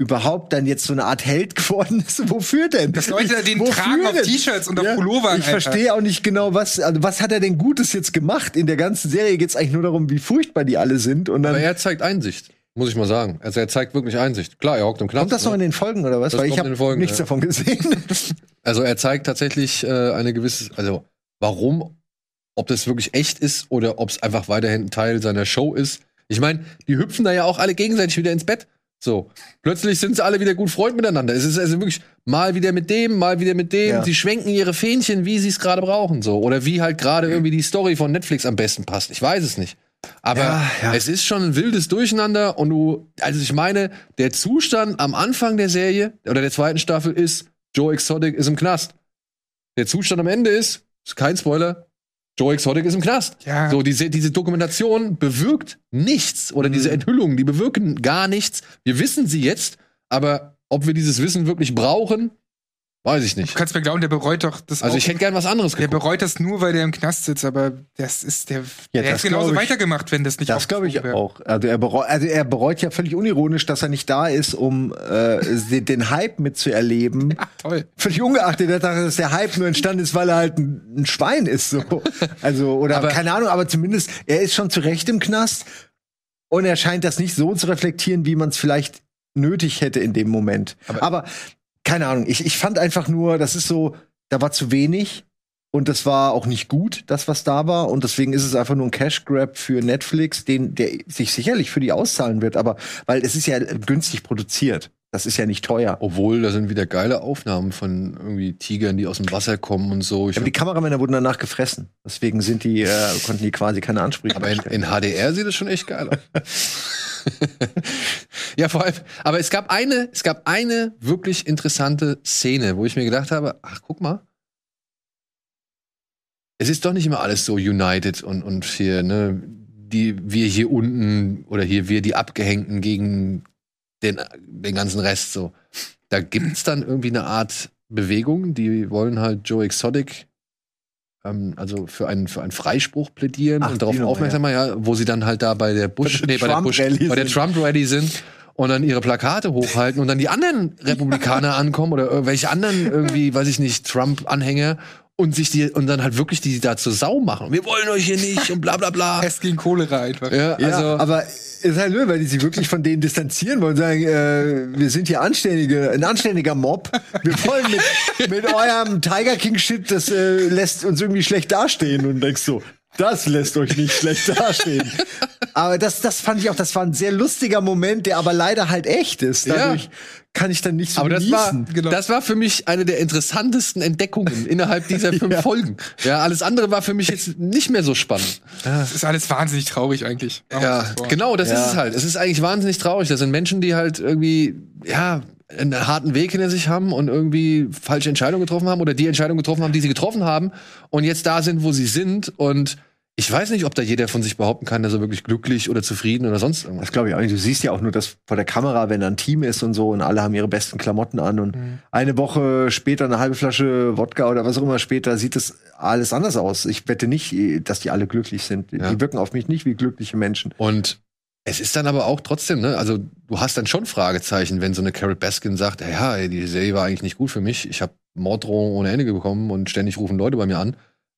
überhaupt dann jetzt so eine Art Held geworden ist. Wofür denn? Dass Leute den Wofür tragen auf? T-Shirts und auf Pullovern, Ich Alter. verstehe auch nicht genau, was, also was hat er denn Gutes jetzt gemacht? In der ganzen Serie geht es eigentlich nur darum, wie furchtbar die alle sind. Und dann Aber er zeigt Einsicht, muss ich mal sagen. Also er zeigt wirklich Einsicht. Klar, er hockt im Knast. kommt das noch ne? in den Folgen oder was? Das Weil ich habe den Folgen, nichts ja. davon gesehen. Also er zeigt tatsächlich äh, eine gewisse, also warum, ob das wirklich echt ist oder ob es einfach weiterhin ein Teil seiner Show ist. Ich meine, die hüpfen da ja auch alle gegenseitig wieder ins Bett. So, plötzlich sind sie alle wieder gut Freund miteinander. Es ist also wirklich mal wieder mit dem, mal wieder mit dem. Ja. Sie schwenken ihre Fähnchen, wie sie es gerade brauchen, so oder wie halt gerade irgendwie die Story von Netflix am besten passt. Ich weiß es nicht. Aber Ja, ja. es ist schon ein wildes Durcheinander und du, also ich meine, der Zustand am Anfang der Serie oder der zweiten Staffel ist, Joe Exotic ist im Knast. Der Zustand am Ende ist, ist kein Spoiler, Joe Exotic ist im Knast. Ja. So, diese, diese Dokumentation bewirkt nichts oder diese Enthüllungen, die bewirken gar nichts. Wir wissen sie jetzt, aber ob wir dieses Wissen wirklich brauchen, weiß ich Du nicht. kannst mir glauben, der bereut doch das Also auch. ich hätte gern was anderes Der geguckt. bereut das nur, weil der im Knast sitzt, aber das ist der. Ja, der hätte genauso ich. weitergemacht, wenn das nicht Das glaube ich wäre. auch. Also er, bereut, also er bereut ja völlig unironisch, dass er nicht da ist, um äh, den, den Hype mitzuerleben. Ah, toll. Völlig ungeachtet der Tatsache, dass der Hype nur entstanden ist, weil er halt ein, ein Schwein ist. So. Also, oder Aber- keine Ahnung, aber zumindest, er ist schon zu Recht im Knast und er scheint das nicht so zu reflektieren, wie man es vielleicht nötig hätte in dem Moment. Aber, keine Ahnung, ich, ich fand einfach nur, das ist so, da war zu wenig. Und das war auch nicht gut, das, was da war. Und deswegen ist es einfach nur ein Cash Grab für Netflix, den, der sich sicherlich für die auszahlen wird. Aber, weil es ist ja günstig produziert. Das ist ja nicht teuer. Obwohl, da sind wieder geile Aufnahmen von irgendwie Tigern, die aus dem Wasser kommen und so. Ich Aber die Kameramänner wurden danach gefressen. Deswegen sind die, äh, konnten die quasi keine Ansprüche Aber in, in. HDR sieht es schon echt geil aus. ja, vor allem, aber es gab eine, es gab eine wirklich interessante Szene, wo ich mir gedacht habe, ach, guck mal. Es ist doch nicht immer alles so united und, und hier, ne, die, wir hier unten oder hier wir die Abgehängten gegen den, den ganzen Rest so. Da gibt's dann irgendwie eine Art Bewegung, die wollen halt Joe Exotic ähm, also für einen, für einen Freispruch plädieren Ach, und darauf aufmerksam machen, ja, wo sie dann halt da bei der Bush, Bei nee, bei der Bush, Trump-Rally bei der sind. Trump-Rally sind und dann ihre Plakate hochhalten und dann die anderen Republikaner ankommen oder irgendwelche anderen irgendwie, weiß ich nicht, Trump-Anhänger und sich die und dann halt wirklich die da zur Sau machen. Wir wollen euch hier nicht und bla bla bla. Pest gegen Cholera einfach. Ja, Ja, also aber ist halt nur, weil die sich wirklich von denen distanzieren wollen und sagen, äh, wir sind hier anständige, ein anständiger Mob. Wir wollen mit, mit eurem Tiger King Shit, das äh, lässt uns irgendwie schlecht dastehen und denkst so, das lässt euch nicht schlecht dastehen. Aber das, das fand ich auch, das war ein sehr lustiger Moment, der aber leider halt echt ist. Dadurch ja. kann ich dann nicht so Aber das war, genau. das war für mich eine der interessantesten Entdeckungen innerhalb dieser fünf ja. Folgen. Ja, alles andere war für mich jetzt nicht mehr so spannend. Das ist alles wahnsinnig traurig eigentlich. Ja, genau, das ja. ist es halt. Es ist eigentlich wahnsinnig traurig. Das sind Menschen, die halt irgendwie, ja, einen harten Weg hinter sich haben und irgendwie falsche Entscheidungen getroffen haben oder die Entscheidung getroffen haben, die sie getroffen haben und jetzt da sind, wo sie sind und ich weiß nicht, ob da jeder von sich behaupten kann, dass er wirklich glücklich oder zufrieden oder sonst irgendwas. Das glaube ich auch nicht. Du siehst ja auch nur das vor der Kamera, wenn da ein Team ist und so und alle haben ihre besten Klamotten an und mhm. eine Woche später eine halbe Flasche Wodka oder was auch immer später sieht das alles anders aus. Ich wette nicht, dass die alle glücklich sind. Ja. Die wirken auf mich nicht wie glückliche Menschen. Und es ist dann aber auch trotzdem, ne, also du hast dann schon Fragezeichen, wenn so eine Carol Baskin sagt, ja, die Serie war eigentlich nicht gut für mich, ich habe Morddrohungen ohne Ende bekommen und ständig rufen Leute bei mir an.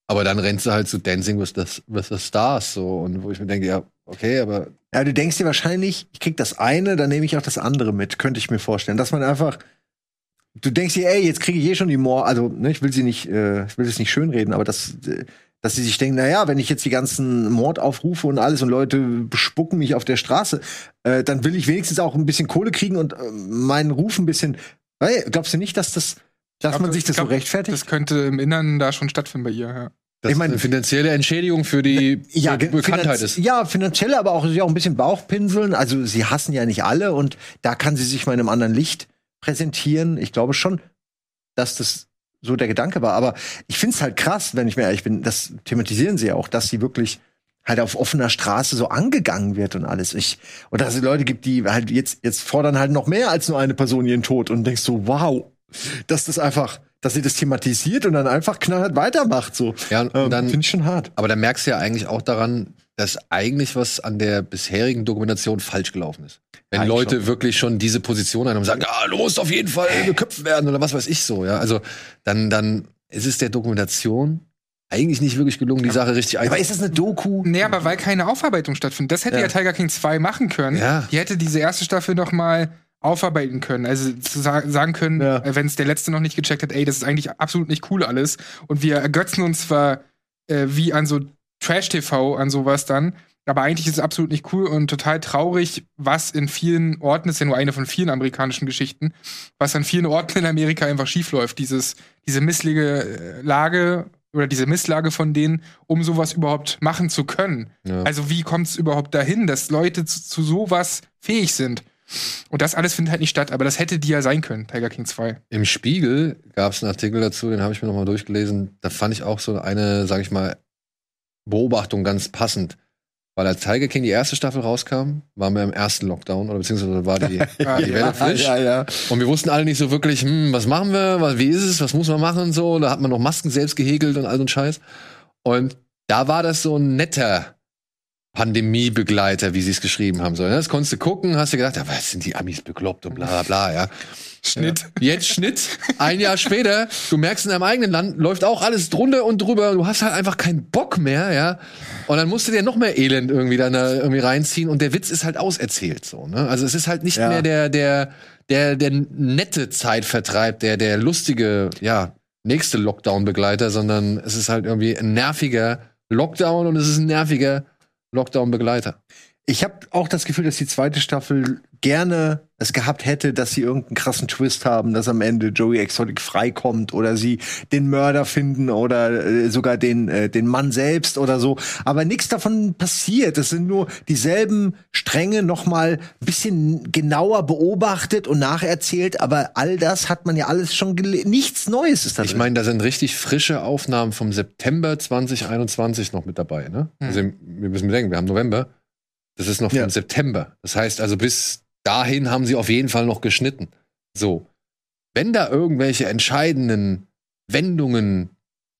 Aber dann rennt sie halt zu Dancing with the, with the Stars so und wo ich mir denke, ja, okay, aber. Ja, du denkst dir wahrscheinlich, ich krieg das eine, dann nehme ich auch das andere mit, könnte ich mir vorstellen. Dass man einfach, du denkst dir, ey, jetzt kriege ich eh schon die Mord, also ne, ich will sie nicht, äh, ich will es nicht schönreden, aber das, dass sie sich denken, na ja, wenn ich jetzt die ganzen Mordaufrufe und alles und Leute bespucken mich auf der Straße, äh, dann will ich wenigstens auch ein bisschen Kohle kriegen und äh, meinen Ruf ein bisschen. Weil, glaubst du nicht, dass das, dass glaub, man sich das glaub, so rechtfertigt? Das könnte im Innern da schon stattfinden bei ihr, ja. Das ich meine, finanzielle Entschädigung für die ja, Bekanntheit ist. Ja, finanzielle, aber auch, auch ein bisschen Bauchpinseln. Also sie hassen ja nicht alle und da kann sie sich mal in einem anderen Licht präsentieren. Ich glaube schon, dass das so der Gedanke war. Aber ich finde es halt krass, wenn ich mir ehrlich bin, das thematisieren sie ja auch, dass sie wirklich halt auf offener Straße so angegangen wird und alles. Ich, und dass es Leute gibt, die halt jetzt, jetzt fordern halt noch mehr als nur eine Person ihren Tod und denkst so, wow, dass das einfach, dass sie das thematisiert und dann einfach knallhart weitermacht, so. Ja, ähm, dann finde ich schon hart. Aber da merkst du ja eigentlich auch daran, dass eigentlich was an der bisherigen Dokumentation falsch gelaufen ist. Wenn eigentlich Leute schon. wirklich schon diese Position haben und sagen, ja, du musst auf jeden Fall geköpft werden oder was weiß ich so, ja. Also dann, dann ist es der Dokumentation eigentlich nicht wirklich gelungen, die Sache richtig einzubauen. Aber ist das eine Doku? Nee, aber weil keine Aufarbeitung stattfindet. Das hätte ja, ja Tiger King 2 machen können. Ja. Die hätte diese erste Staffel noch mal aufarbeiten können. Also zu sa sagen können, ja. Äh, wenn es der Letzte noch nicht gecheckt hat, ey, das ist eigentlich absolut nicht cool alles. Und wir ergötzen uns zwar äh, wie an so Trash-TV, an sowas dann, aber eigentlich ist es absolut nicht cool und total traurig, was in vielen Orten, ist ja nur eine von vielen amerikanischen Geschichten, was an vielen Orten in Amerika einfach schiefläuft. Dieses, diese misslige äh, Lage oder diese Misslage von denen, um sowas überhaupt machen zu können. Ja. Also wie kommt es überhaupt dahin, dass Leute zu, zu sowas fähig sind? Und das alles findet halt nicht statt, aber das hätte die ja sein können, Tiger King 2. Im Spiegel gab es einen Artikel dazu, den habe ich mir nochmal durchgelesen. Da fand ich auch so eine, sag ich mal, Beobachtung ganz passend. Weil als Tiger King die erste Staffel rauskam, waren wir im ersten Lockdown oder beziehungsweise war die, die Welle frisch. Ja, ja. Und wir wussten alle nicht so wirklich, hm, was machen wir, was, wie ist es, was muss man machen und so. Da hat man noch Masken selbst gehäkelt und all so ein Scheiß. Und da war das so ein netter Pandemiebegleiter, wie sie es geschrieben haben sollen. Das konntest du gucken, hast du gedacht, ja, was sind die Amis bekloppt und bla bla bla, ja. Schnitt. Ja. Jetzt Schnitt. Ein Jahr später, du merkst in deinem eigenen Land, läuft auch alles drunter und drüber. Du hast halt einfach keinen Bock mehr, ja. Und dann musst du dir noch mehr Elend irgendwie dann da irgendwie reinziehen. Und der Witz ist halt auserzählt, so, ne? Also es ist halt nicht ja. mehr der, der, der, der nette Zeitvertreib, der, der lustige, ja, nächste Lockdown-Begleiter, sondern es ist halt irgendwie ein nerviger Lockdown und es ist ein nerviger Lockdown-Begleiter. Ich habe auch das Gefühl, dass die zweite Staffel gerne es gehabt hätte, dass sie irgendeinen krassen Twist haben, dass am Ende Joey Exotic freikommt oder sie den Mörder finden oder äh, sogar den äh, den Mann selbst oder so. Aber nichts davon passiert. Es sind nur dieselben Stränge noch mal ein bisschen genauer beobachtet und nacherzählt. Aber all das hat man ja alles schon nichts Neues ist da Ich meine, da sind richtig frische Aufnahmen vom September 2021 noch mit dabei. Ne? Hm. Also wir müssen bedenken, wir haben November. Das ist noch vom ja. September. Das heißt also, bis dahin haben sie auf jeden Fall noch geschnitten. So. Wenn da irgendwelche entscheidenden Wendungen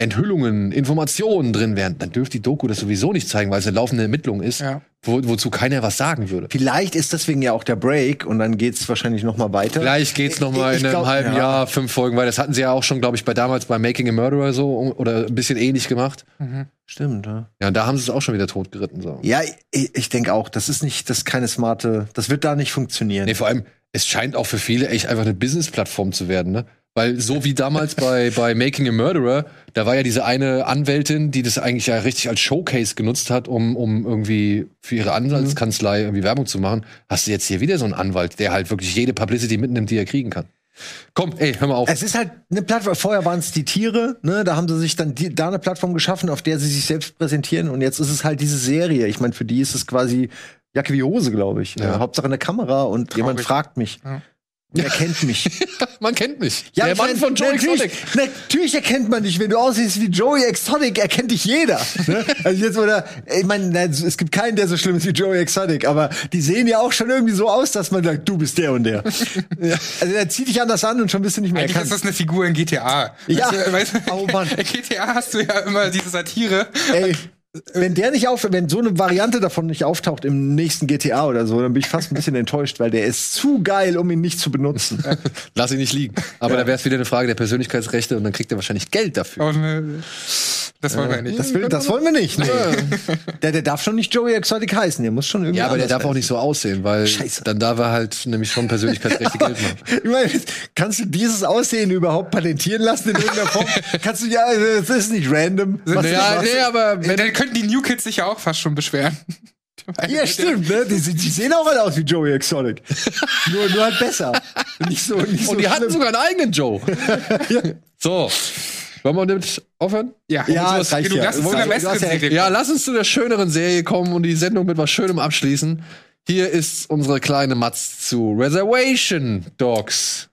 Enthüllungen, Informationen drin wären, dann dürfte die Doku das sowieso nicht zeigen, weil es eine laufende Ermittlung ist, ja. wo, wozu keiner was sagen würde. Vielleicht ist deswegen ja auch der Break und dann geht's wahrscheinlich noch mal weiter. Vielleicht geht's noch mal in einem glaub, halben ja. Jahr fünf Folgen, weil das hatten sie ja auch schon, glaube ich, bei damals bei Making a Murderer so oder ein bisschen ähnlich gemacht. Mhm. Stimmt, ja. Ja, da haben sie es auch schon wieder totgeritten so. Ja, ich, ich denke auch, das ist nicht, das ist keine smarte, das wird da nicht funktionieren. Nee, vor allem, es scheint auch für viele echt einfach eine Business-Plattform zu werden, ne? Weil so wie damals bei, bei Making a Murderer, da war ja diese eine Anwältin, die das eigentlich ja richtig als Showcase genutzt hat, um, um irgendwie für ihre Anwaltskanzlei irgendwie Werbung zu machen. Hast du jetzt hier wieder so einen Anwalt, der halt wirklich jede Publicity mitnimmt, die er kriegen kann. Komm, ey, hör mal auf. Es ist halt eine Plattform. Vorher waren es die Tiere, ne? Da haben sie sich dann die, da eine Plattform geschaffen, auf der sie sich selbst präsentieren. Und jetzt ist es halt diese Serie. Ich meine, für die ist es quasi Jacke wie Hose, glaube ich. Ja. Hauptsache eine Kamera und Traurig. jemand fragt mich. Ja. Er kennt mich. Man kennt mich. Ja, der Mann mein, von Joey natürlich, Exotic. natürlich erkennt man dich, wenn du aussiehst wie Joey Exotic, erkennt dich jeder. ne? Also jetzt oder ich meine, es gibt keinen, der so schlimm ist wie Joey Exotic, aber die sehen ja auch schon irgendwie so aus, dass man sagt, du bist der und der. Also er zieht dich anders an und schon bist du nicht mehr Eigentlich ist erkannt. das eine Figur in GTA. Ja. Weißt du, weißt, du, Oh Mann. In GTA hast du ja immer diese Satire. Ey, wenn der nicht auf, wenn so eine Variante davon nicht auftaucht im nächsten GTA oder so, dann bin ich fast ein bisschen enttäuscht, weil der ist zu geil, um ihn nicht zu benutzen. Lass ihn nicht liegen. Aber da wäre es wieder eine Frage der Persönlichkeitsrechte und dann kriegt er wahrscheinlich Geld dafür. Und, äh, das wollen wir ja nicht. Das, will, das wollen wir nicht. Nee. Der, der darf schon nicht Joey Exotic heißen, der muss schon irgendwie. Ja, aber der darf auch nicht so aussehen, weil Scheiße. dann darf er halt nämlich schon Persönlichkeitsrechte Geld machen. Ich meine, kannst du dieses Aussehen überhaupt patentieren lassen in irgendeiner Form? kannst du ja, das ist nicht random. Was Ja, nee, aber wenn, Dann könnten die New Kids sich ja auch fast schon beschweren. ja, stimmt, ne? Die, die sehen auch alle aus wie Joey Exotic. nur, nur halt besser. Nicht so, nicht so und die hatten schlimm. sogar einen eigenen Joe. So, wollen wir damit aufhören? Ja, Ja, es reicht genug. ja. Lass uns zu der Du hast ja Ja, lass uns zu der schöneren Serie kommen und die Sendung mit was Schönem abschließen. Hier ist unsere kleine Matz zu Reservation Dogs.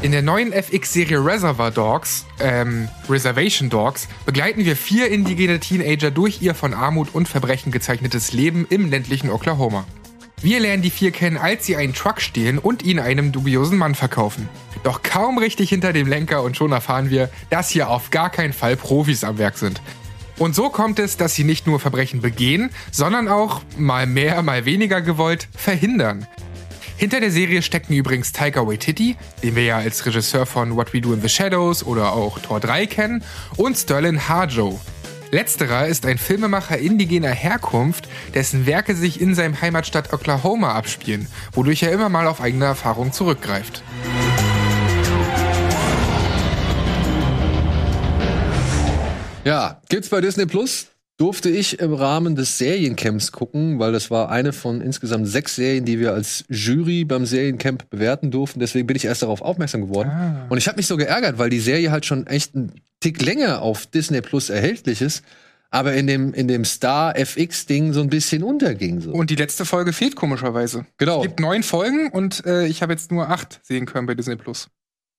In der neuen FX-Serie Reservoir Dogs, ähm, Reservation Dogs, begleiten wir vier indigene Teenager durch ihr von Armut und Verbrechen gezeichnetes Leben im ländlichen Oklahoma. Wir lernen die vier kennen, als sie einen Truck stehlen und ihn einem dubiosen Mann verkaufen. Doch kaum richtig hinter dem Lenker und schon erfahren wir, dass hier auf gar keinen Fall Profis am Werk sind. Und so kommt es, dass sie nicht nur Verbrechen begehen, sondern auch, mal mehr, mal weniger gewollt, verhindern. Hinter der Serie stecken übrigens Taika Waititi, den wir ja als Regisseur von What We Do in the Shadows oder auch Tor 3 kennen, und Sterling Harjo. Letzterer ist ein Filmemacher indigener Herkunft, dessen Werke sich in seinem Heimatstadt Oklahoma abspielen, wodurch er immer mal auf eigene Erfahrungen zurückgreift. Ja, gibt's bei Disney Plus. Durfte ich im Rahmen des Seriencamps gucken, weil das war eine von insgesamt sechs Serien, die wir als Jury beim Seriencamp bewerten durften. Deswegen bin ich erst darauf aufmerksam geworden. Ah. Und ich habe mich so geärgert, weil die Serie halt schon echt einen Tick länger auf Disney Plus erhältlich ist, aber in dem, in dem Star FX-Ding so ein bisschen unterging. So. Und die letzte Folge fehlt komischerweise. Genau. Es gibt neun Folgen und äh, ich habe jetzt nur acht sehen können bei Disney Plus.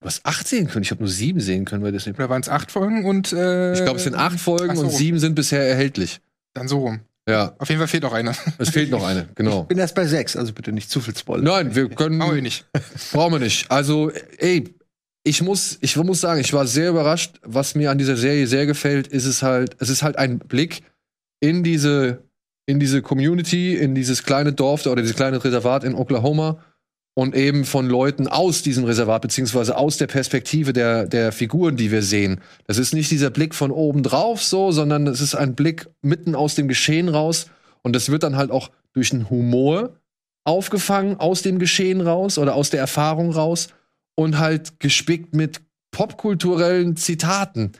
Du hast acht sehen können. Ich habe nur sieben sehen können bei Disney Plus. Oder waren es acht Folgen und äh, Ich glaube, es sind acht Folgen so und sieben sind bisher erhältlich. Dann so rum. Ja, Auf jeden Fall fehlt noch eine. es fehlt noch eine, genau. bin erst bei sechs, also bitte nicht zu viel Spoiler. Nein, wir können. Machen wir nicht. Brauchen wir nicht. Also, ey, ich muss, ich muss sagen, ich war sehr überrascht. Was mir an dieser Serie sehr gefällt, ist es halt, es ist halt ein Blick in diese, in diese Community, in dieses kleine Dorf oder dieses kleine Reservat in Oklahoma und eben von Leuten aus diesem Reservat, beziehungsweise aus der Perspektive der, der Figuren, die wir sehen. Das ist nicht dieser Blick von oben drauf so, sondern es ist ein Blick mitten aus dem Geschehen raus. Und das wird dann halt auch durch einen Humor aufgefangen aus dem Geschehen raus oder aus der Erfahrung raus und halt gespickt mit popkulturellen Zitaten.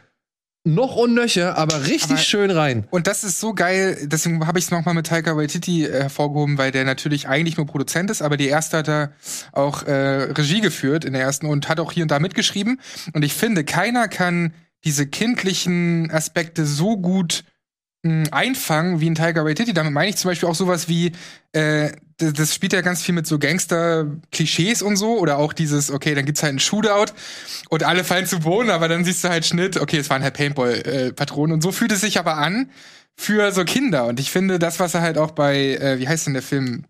Noch und nöcher, aber richtig Aber- schön rein. Und das ist so geil, deswegen habe ich es nochmal mit Taika Waititi äh, hervorgehoben, weil der natürlich eigentlich nur Produzent ist, aber die erste hat er auch äh, Regie geführt in der ersten und hat auch hier und da mitgeschrieben. Und ich finde, keiner kann diese kindlichen Aspekte so gut mh, einfangen wie ein Taika Waititi. Damit meine ich zum Beispiel auch sowas wie, äh, das, das spielt ja ganz viel mit so Gangster-Klischees und so oder auch dieses, okay, dann gibt's halt einen Shootout und alle fallen zu Boden, aber dann siehst du halt Schnitt, okay, es waren halt Paintball-Patronen und so fühlt es sich aber an für so Kinder und ich finde das, was er halt auch bei, äh, wie heißt denn der Film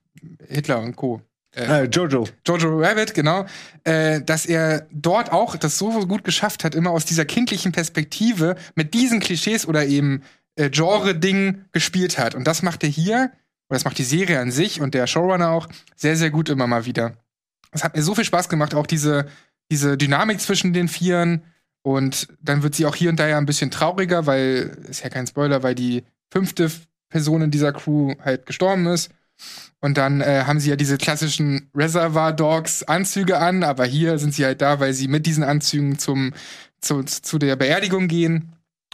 Hitler und Co. Äh, Jojo. Jojo Rabbit, genau, äh, dass er dort auch das so gut geschafft hat, immer aus dieser kindlichen Perspektive mit diesen Klischees oder eben äh, Genre-Ding gespielt hat. Und das macht er hier, oder das macht die Serie an sich und der Showrunner auch sehr, sehr gut immer mal wieder. Es hat mir so viel Spaß gemacht, auch diese, diese Dynamik zwischen den Vieren. Und dann wird sie auch hier und da ja ein bisschen trauriger, weil, ist ja kein Spoiler, weil die fünfte Person in dieser Crew halt gestorben ist. Und dann äh, haben sie ja diese klassischen Reservoir Dogs Anzüge an, aber hier sind sie halt da, weil sie mit diesen Anzügen zum, zu, zu der Beerdigung gehen.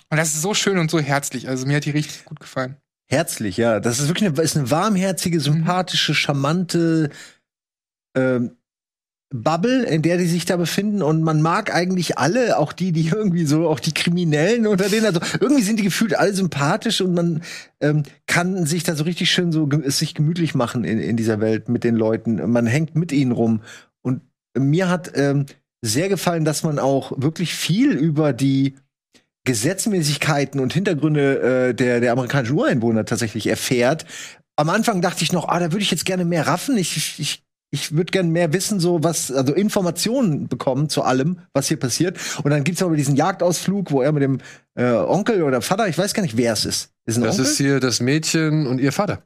Und das ist so schön und so herzlich. Also mir hat die richtig gut gefallen. Herzlich, ja. Das ist wirklich eine, ist eine warmherzige, sympathische, charmante ähm, Bubble, in der die sich da befinden. Und man mag eigentlich alle, auch die, die irgendwie so, auch die Kriminellen unter denen. Also irgendwie sind die gefühlt alle sympathisch und man ähm, kann sich da so richtig schön so sich gemütlich machen in, in dieser Welt mit den Leuten. Man hängt mit ihnen rum. Und mir hat ähm, sehr gefallen, dass man auch wirklich viel über die Gesetzmäßigkeiten und Hintergründe äh, der, der amerikanischen Ureinwohner tatsächlich erfährt. Am Anfang dachte ich noch, ah, da würde ich jetzt gerne mehr raffen. Ich, ich ich würde gern mehr wissen, so was, also Informationen bekommen zu allem, was hier passiert. Und dann gibt's aber diesen Jagdausflug, wo er mit dem äh, Onkel oder Vater, ich weiß gar nicht, wer es ist. ist das Onkel? ist hier das Mädchen und ihr Vater.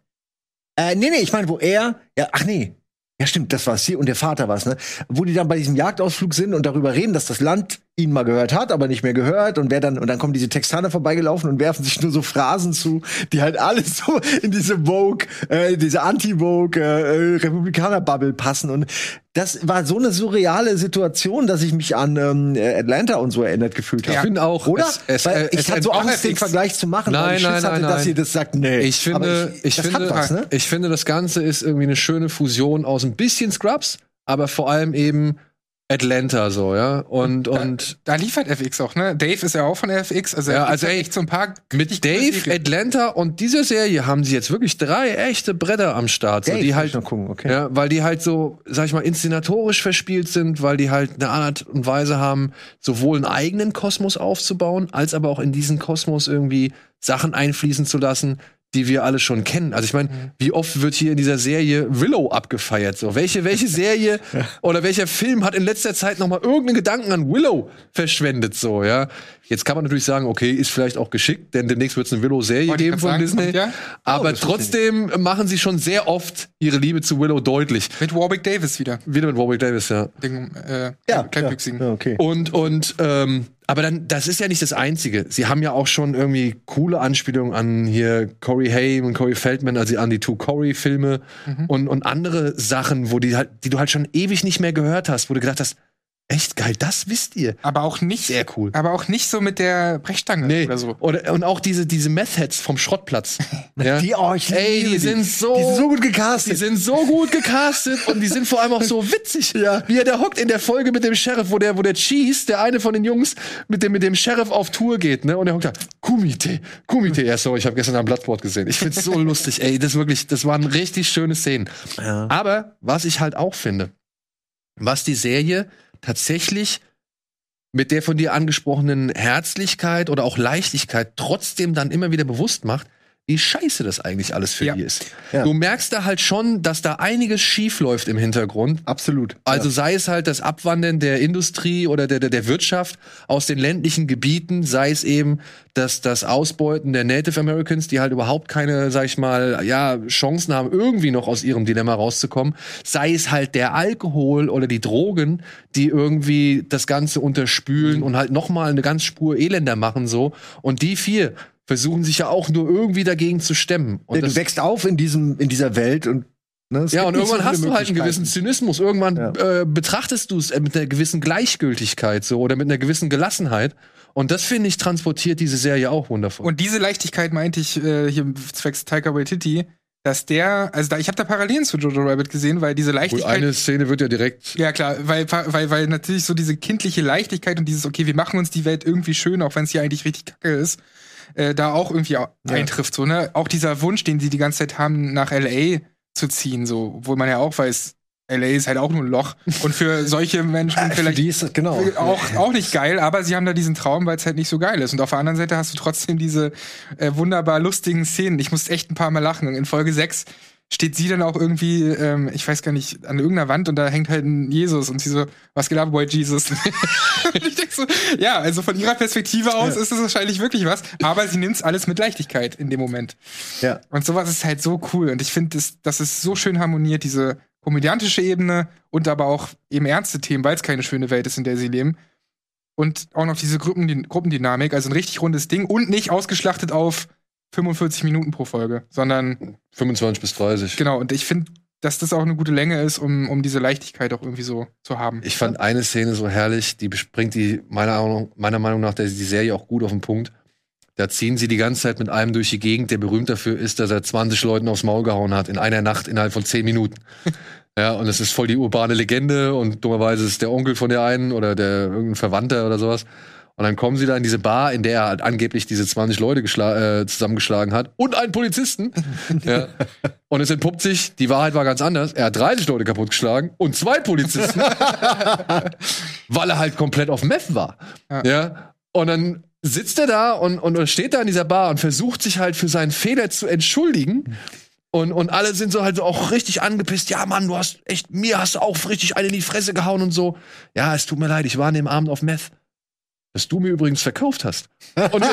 Äh, nee, nee, ich meine, wo er, ja, ach nee, ja, stimmt, das war's. Sie und der Vater war's, ne? Wo die dann bei diesem Jagdausflug sind und darüber reden, dass das Land ihn mal gehört hat, aber nicht mehr gehört und wer dann und dann kommen diese Texaner vorbeigelaufen und werfen sich nur so Phrasen zu, die halt alles so in diese Vogue, äh, diese Anti-Vogue äh, Republikaner-Bubble passen und das war so eine surreale Situation, dass ich mich an ähm, Atlanta und so erinnert gefühlt habe. Ja. Ich finde auch, oder? Es, es, weil ich hatte so Angst, den Vergleich zu machen, nein, weil ich nein, Schiss hatte, nein, dass ihr das sagt, nee. Ich finde, ich, ich finde, was, ne? ich finde, das Ganze ist irgendwie eine schöne Fusion aus ein bisschen Scrubs, aber vor allem eben Atlanta so, ja. Und, und da, da liefert FX auch, ne? Dave ist ja auch von FX, also ja, also echt so ein paar mit Dave, Atlanta und dieser Serie haben sie jetzt wirklich drei echte Bretter am Start, Dave, so, die halt, okay. ja, weil die halt so, sag ich mal, inszenatorisch verspielt sind, weil die halt eine Art und Weise haben, sowohl einen eigenen Kosmos aufzubauen, als aber auch in diesen Kosmos irgendwie Sachen einfließen zu lassen, die wir alle schon kennen. Also ich meine, mhm. wie oft wird hier in dieser Serie Willow abgefeiert? So, welche welche Serie oder welcher Film hat in letzter Zeit noch mal irgendeinen Gedanken an Willow verschwendet? So, ja. Jetzt kann man natürlich sagen, okay, ist vielleicht auch geschickt, denn demnächst wird es eine Willow-Serie geben von sagen, Disney. Ja? Aber oh, trotzdem machen sie schon sehr oft ihre Liebe zu Willow deutlich. Mit Warwick Davis wieder. Wieder mit Warwick Davis, ja. Den, äh, ja, Kleinwüchsigen. Ja, okay. Und und ähm, aber dann, das ist ja nicht das Einzige. Sie haben ja auch schon irgendwie coole Anspielungen an hier Corey Haim und Corey Feldman, also an die Two Corey-Filme mhm. und, und andere Sachen, wo die halt, die du halt schon ewig nicht mehr gehört hast, wo du gedacht hast, Echt geil, das wisst ihr. Aber auch nicht. Sehr cool. Aber auch nicht so mit der Brechstange nee. oder so. Oder, und auch diese, diese Meth-Heads vom Schrottplatz. ja? Die, oh, ich Ey, die sind so. Die sind so gut gecastet. Die sind so gut gecastet und die sind vor allem auch so witzig. Ja. Wie er da hockt in der Folge mit dem Sheriff, wo der, wo der Cheese, der eine von den Jungs, mit dem, mit dem Sheriff auf Tour geht, ne? Und er hockt da, Kumite, Kumite. Ja, sorry, ich habe gestern am Blattboard gesehen. Ich find's so lustig. Ey, das wirklich, das waren richtig schöne Szenen. Ja. Aber was ich halt auch finde, was die Serie tatsächlich mit der von dir angesprochenen Herzlichkeit oder auch Leichtigkeit trotzdem dann immer wieder bewusst macht, wie scheiße das eigentlich alles für ja. die ist. Ja. Du merkst da halt schon, dass da einiges schief läuft im Hintergrund. Absolut. Also ja. sei es halt das Abwandern der Industrie oder der, der, der Wirtschaft aus den ländlichen Gebieten, sei es eben das, das Ausbeuten der Native Americans, die halt überhaupt keine, sag ich mal, ja, Chancen haben, irgendwie noch aus ihrem Dilemma rauszukommen. Sei es halt der Alkohol oder die Drogen, die irgendwie das Ganze unterspülen mhm. und halt nochmal eine ganz Spur elender machen so. Und die vier versuchen sich ja auch nur irgendwie dagegen zu stemmen. Und ja, du wächst auf in diesem in dieser Welt und ne, ja und irgendwann so hast du halt einen gewissen Zynismus. Irgendwann ja. äh, betrachtest du es äh, mit einer gewissen Gleichgültigkeit so oder mit einer gewissen Gelassenheit. Und das finde ich transportiert diese Serie auch wundervoll. Und diese Leichtigkeit meinte ich äh, hier zwecks Taika Waititi dass der, also da, ich habe da Parallelen zu Jojo Rabbit gesehen, weil diese Leichtigkeit. Eine Szene wird ja direkt. Ja klar, weil, weil, weil natürlich so diese kindliche Leichtigkeit und dieses, okay, wir machen uns die Welt irgendwie schön, auch wenn es hier eigentlich richtig kacke ist, äh, da auch irgendwie ja. eintrifft. So, ne? Auch dieser Wunsch, den sie die ganze Zeit haben, nach LA zu ziehen, so, wo man ja auch weiß, LA ist halt auch nur ein Loch. Und für solche Menschen äh, vielleicht die ist, genau. auch, auch nicht geil, aber sie haben da diesen Traum, weil es halt nicht so geil ist. Und auf der anderen Seite hast du trotzdem diese äh, wunderbar lustigen Szenen. Ich musste echt ein paar Mal lachen. In Folge 6 steht sie dann auch irgendwie, ähm, ich weiß gar nicht, an irgendeiner Wand und da hängt halt ein Jesus und sie so, was geht ab, Boy Jesus? und ich denke so, ja, also von ihrer Perspektive aus ja. ist es wahrscheinlich wirklich was, aber sie nimmt alles mit Leichtigkeit in dem Moment. Ja. Und sowas ist halt so cool und ich finde, das, das ist so schön harmoniert, diese komödiantische Ebene und aber auch eben ernste Themen, weil es keine schöne Welt ist, in der sie leben. Und auch noch diese Gruppen, Gruppendynamik, also ein richtig rundes Ding und nicht ausgeschlachtet auf 45 Minuten pro Folge, sondern 25 bis 30. genau. Und ich finde, dass das auch eine gute Länge ist, um, um diese Leichtigkeit auch irgendwie so zu haben. Ich fand eine Szene so herrlich, die bringt die meiner, Meinung- meiner Meinung nach die Serie auch gut auf den Punkt. Da ziehen sie die ganze Zeit mit einem durch die Gegend, der berühmt dafür ist, dass er 20 Leuten aufs Maul gehauen hat in einer Nacht innerhalb von 10 Minuten. ja, und es ist voll die urbane Legende und dummerweise ist der Onkel von der einen oder der irgendein Verwandter oder sowas. Und dann kommen sie da in diese Bar, in der er halt angeblich diese 20 Leute äh, zusammengeschlagen hat und einen Polizisten. ja. Und es entpuppt sich, die Wahrheit war ganz anders. Er hat 30 Leute kaputtgeschlagen und zwei Polizisten. weil er halt komplett auf Meth war. Ja. Ja. Und dann sitzt er da und, und steht da in dieser Bar und versucht sich halt für seinen Fehler zu entschuldigen. Und, und alle sind so halt so auch richtig angepisst. Ja, Mann, du hast echt, mir hast du auch richtig eine in die Fresse gehauen und so. Ja, es tut mir leid, ich war an dem Abend auf Meth. Das du mir übrigens verkauft hast. Und, äh,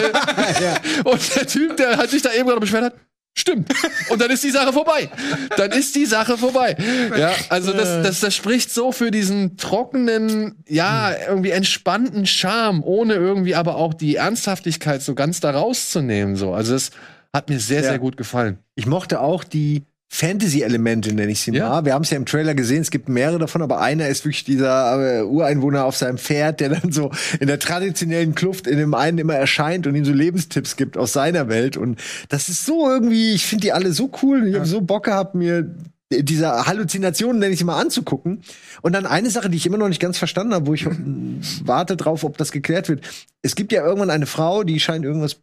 und der Typ, der halt sich da eben gerade beschwert hat, stimmt. Und dann ist die Sache vorbei. Dann ist die Sache vorbei. Ja, also das, das, das spricht so für diesen trockenen, ja, irgendwie entspannten Charme, ohne irgendwie aber auch die Ernsthaftigkeit so ganz da rauszunehmen. So. Also das hat mir sehr, Ja. sehr gut gefallen. Ich mochte auch die Fantasy-Elemente, nenne ich sie Ja. mal. Wir haben es ja im Trailer gesehen, es gibt mehrere davon, aber einer ist wirklich dieser äh, Ureinwohner auf seinem Pferd, der dann so in der traditionellen Kluft in dem einen immer erscheint und ihm so Lebenstipps gibt aus seiner Welt. Und das ist so irgendwie, ich finde die alle so cool. Ich habe so Bock gehabt, mir diese Halluzinationen, nenne ich sie mal, anzugucken. Und dann eine Sache, die ich immer noch nicht ganz verstanden habe, wo ich warte drauf, ob das geklärt wird. Es gibt ja irgendwann eine Frau, die scheint irgendwas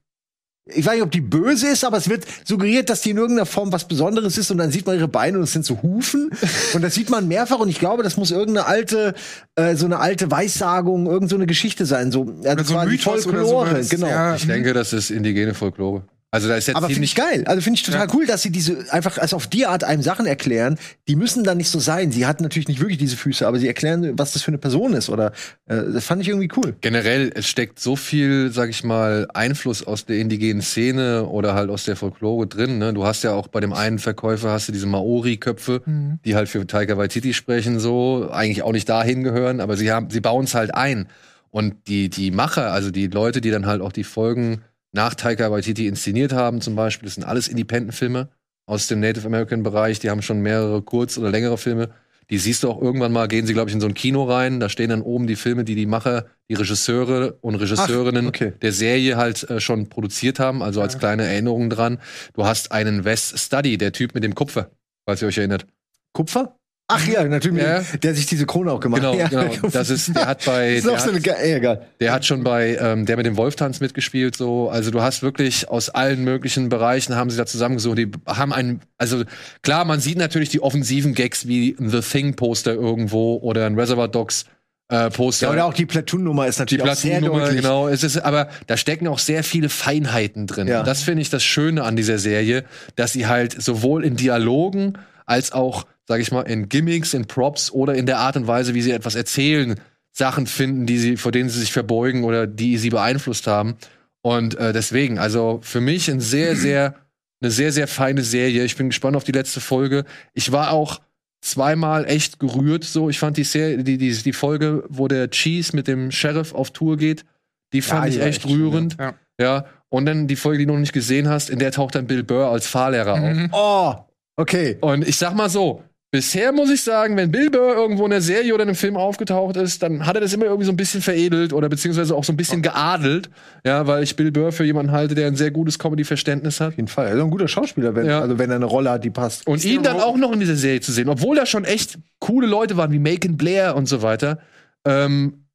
ich weiß nicht, ob die böse ist, aber es wird suggeriert, dass die in irgendeiner Form was Besonderes ist und dann sieht man ihre Beine und es sind so Hufen und das sieht man mehrfach und ich glaube, das muss irgendeine alte, äh, so eine alte Weissagung, irgend so eine Geschichte sein, so, also Oder so Mythos Folklore, sowas. genau. Ja. Ich denke, das ist indigene Folklore. Also da ist jetzt Aber finde ich geil. Also finde ich total Ja. cool, dass sie diese einfach also auf die Art einem Sachen erklären. Die müssen dann nicht so sein. Sie hat natürlich nicht wirklich diese Füße, aber sie erklären, was das für eine Person ist. Oder äh, das fand ich irgendwie cool. generell, es steckt so viel, sag ich mal, Einfluss aus der indigenen Szene oder halt aus der Folklore drin. Ne? Du hast ja auch bei dem einen Verkäufer hast du diese Maori-Köpfe, Mhm. die halt für Taika Waititi sprechen, so eigentlich auch nicht dahin gehören, aber sie haben, sie bauen es halt ein. Und die die Macher, also die Leute, die dann halt auch die Folgen nach Taika Waititi inszeniert haben, zum Beispiel, das sind alles Independent-Filme aus dem Native American Bereich. Die haben schon mehrere kurz- oder längere Filme. Die siehst du auch irgendwann mal, gehen sie, glaube ich, in so ein Kino rein. Da stehen dann oben die Filme, die die Macher, die Regisseure und Regisseurinnen Ach, okay. der Serie halt äh, schon produziert haben, also als kleine Erinnerung dran. Du hast einen Wes Study, der Typ mit dem Kupfer, falls ihr euch erinnert. Kupfer? Ach ja, natürlich, Ja. der sich diese Krone auch gemacht Genau, hat. Ja. genau. Das ist, der hat bei, Das ist auch der so hat, egal. der hat schon bei, ähm, der mit dem Wolftanz mitgespielt, so. Also du hast wirklich aus allen möglichen Bereichen haben sie da zusammengesucht. Die haben einen, also klar, man sieht natürlich die offensiven Gags wie ein The Thing Poster irgendwo oder ein Reservoir Dogs äh, Poster. Ja, oder auch die Platoon-Nummer ist die natürlich auch sehr deutlich. genau. Es ist, aber da stecken auch sehr viele Feinheiten drin. Ja. Und das finde ich das Schöne an dieser Serie, dass sie halt sowohl in Dialogen als auch, sag ich mal, in Gimmicks, in Props oder in der Art und Weise, wie sie etwas erzählen, Sachen finden, die sie, vor denen sie sich verbeugen oder die sie beeinflusst haben. Und äh, deswegen, also für mich ein sehr, sehr, eine sehr, sehr feine Serie. Ich bin gespannt auf die letzte Folge. Ich war auch zweimal echt gerührt. So, ich fand die Serie, die, die, die Folge, wo der Cheese mit dem Sheriff auf Tour geht, die fand die ich echt echt rührend. ja. Ja. Und dann die Folge, die du noch nicht gesehen hast, in der taucht dann Bill Burr als Fahrlehrer auf. Mhm. Oh, okay. Und ich sag mal so, bisher muss ich sagen, wenn Bill Burr irgendwo in der Serie oder in einem Film aufgetaucht ist, dann hat er das immer irgendwie so ein bisschen veredelt oder beziehungsweise auch so ein bisschen geadelt. Ja, weil ich Bill Burr für jemanden halte, der ein sehr gutes Comedy-Verständnis hat. Auf jeden Fall. Er ist ein guter Schauspieler, wenn, Ja. also wenn er eine Rolle hat, die passt. Und ihn dann auch noch in dieser Serie zu sehen, obwohl da schon echt coole Leute waren, wie Macon Blair und so weiter, ähm,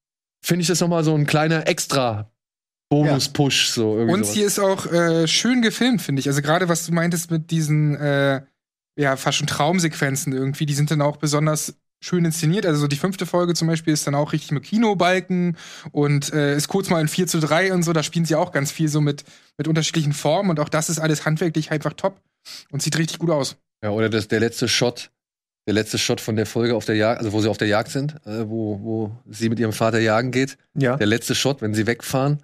finde ich das nochmal so ein kleiner extra Bonus-Push. So, irgendwie Und sowas. hier ist auch äh, schön gefilmt, finde ich. Also gerade was du meintest mit diesen äh, ja fast schon Traumsequenzen irgendwie, die sind dann auch besonders schön inszeniert. Also so die fünfte Folge zum Beispiel ist dann auch richtig mit Kinobalken und äh, ist kurz mal in 4 zu 3 und so. Da spielen sie auch ganz viel so mit, mit unterschiedlichen Formen und auch das ist alles handwerklich einfach top und sieht richtig gut aus. Ja, oder das, der letzte Shot, der letzte Shot von der Folge auf der Jagd, also wo sie auf der Jagd sind, äh, wo, wo sie mit ihrem Vater jagen geht. Ja. Der letzte Shot, wenn sie wegfahren.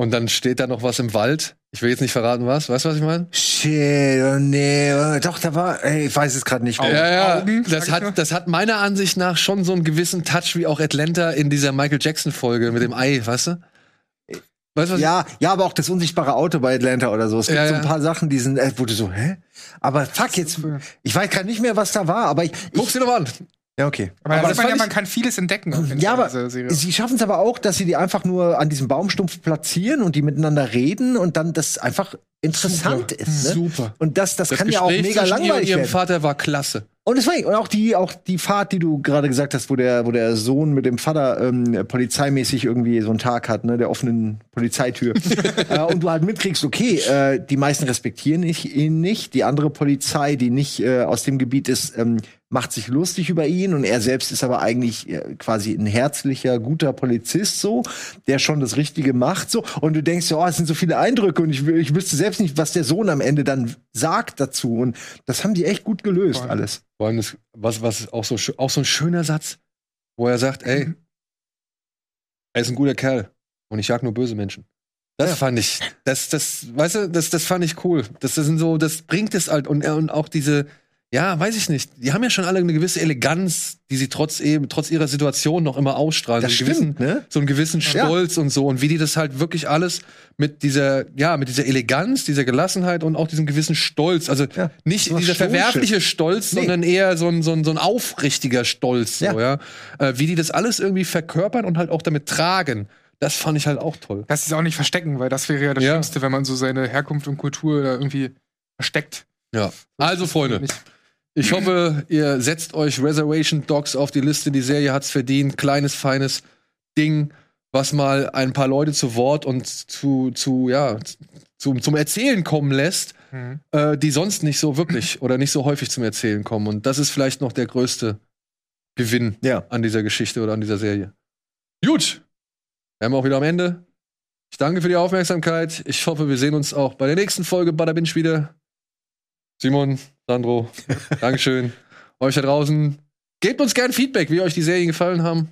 Und dann steht da noch was im Wald. Ich will jetzt nicht verraten, was. Weißt du, was ich meine? Shit, oh nee, oh, doch, da war, ey, ich weiß es gerade nicht. Mehr. Ja, ja. Augen, das, hat, das hat meiner Ansicht nach schon so einen gewissen Touch wie auch Atlanta in dieser Michael Jackson-Folge mit dem Ei, weißt du? Weißt du, was Ja, ja, aber auch das unsichtbare Auto bei Atlanta oder so. Es gibt Ja, so ein paar Sachen, die sind, äh, wo du so, hä? Aber fuck, jetzt, ich weiß gerade nicht mehr, was da war, aber ich, ich, guck's dir doch an. Ja, okay. Aber, sieht man ja, man kann vieles entdecken. Ja, aber sie schaffen es aber auch, dass sie die einfach nur an diesem Baumstumpf platzieren und die miteinander reden und dann das einfach interessant ist. Ne? Super. Und das, das, Das kann ja auch Gespräch mega zwischen ihr und langweilig ihrem werden. Vater war klasse. Und es war und auch die auch die Fahrt, die du gerade gesagt hast, wo der wo der Sohn mit dem Vater ähm, polizeimäßig irgendwie so einen Tag hat, ne, der offenen Polizeitür. äh, und du halt mitkriegst, okay, äh, die meisten respektieren ich, ihn nicht, die andere Polizei, die nicht äh, aus dem Gebiet ist, ähm, macht sich lustig über ihn und er selbst ist aber eigentlich äh, quasi ein herzlicher, guter Polizist so, der schon das Richtige macht so und du denkst, oh, es sind so viele Eindrücke und ich, ich wüsste selbst nicht, was der Sohn am Ende dann sagt dazu und das haben die echt gut gelöst Voll. alles. Vor allem das, was, was auch so, auch so ein schöner Satz, wo er sagt, ey, er ist ein guter Kerl und ich jag nur böse Menschen. Das Ja. fand ich, das, das, weißt du, das, das fand ich cool. Das, das sind so, das bringt es halt und, und auch diese, ja, weiß ich nicht. Die haben ja schon alle eine gewisse Eleganz, die sie trotz eben, trotz ihrer Situation noch immer ausstrahlen. Das so einen stimmt, gewissen, ne? so einen gewissen Ja. Stolz und so und wie die das halt wirklich alles mit dieser, ja, mit dieser Eleganz, dieser Gelassenheit und auch diesem gewissen Stolz. Also Ja, nicht dieser verwerfliche Stolz, Nee. sondern eher so ein, so ein, so ein aufrichtiger Stolz, so, Ja. ja. Äh, wie die das alles irgendwie verkörpern und halt auch damit tragen. Das fand ich halt auch toll. sie es auch nicht verstecken, weil das wäre ja das Ja. Schlimmste, wenn man so seine Herkunft und Kultur da irgendwie versteckt. Ja. Also, Freunde. Ich hoffe, ihr setzt euch Reservation Dogs auf die Liste. Die Serie hat's verdient. Kleines, feines Ding, was mal ein paar Leute zu Wort und zu, zu ja, zum, zum Erzählen kommen lässt, Mhm. äh, die sonst nicht so wirklich oder nicht so häufig zum Erzählen kommen. Und das ist vielleicht noch der größte Gewinn Ja. an dieser Geschichte oder an dieser Serie. Gut, wir haben auch wieder am Ende. Ich danke für die Aufmerksamkeit. Ich hoffe, wir sehen uns auch bei der nächsten Folge Bada Binge wieder. Simon, Sandro, Dankeschön. Euch da draußen, gebt uns gern Feedback, wie euch die Serien gefallen haben.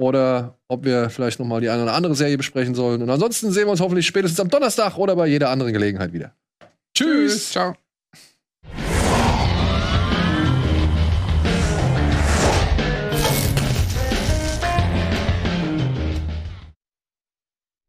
Oder ob wir vielleicht noch mal die eine oder andere Serie besprechen sollen. Und ansonsten sehen wir uns hoffentlich spätestens am Donnerstag oder bei jeder anderen Gelegenheit wieder. Tschüss. Ciao.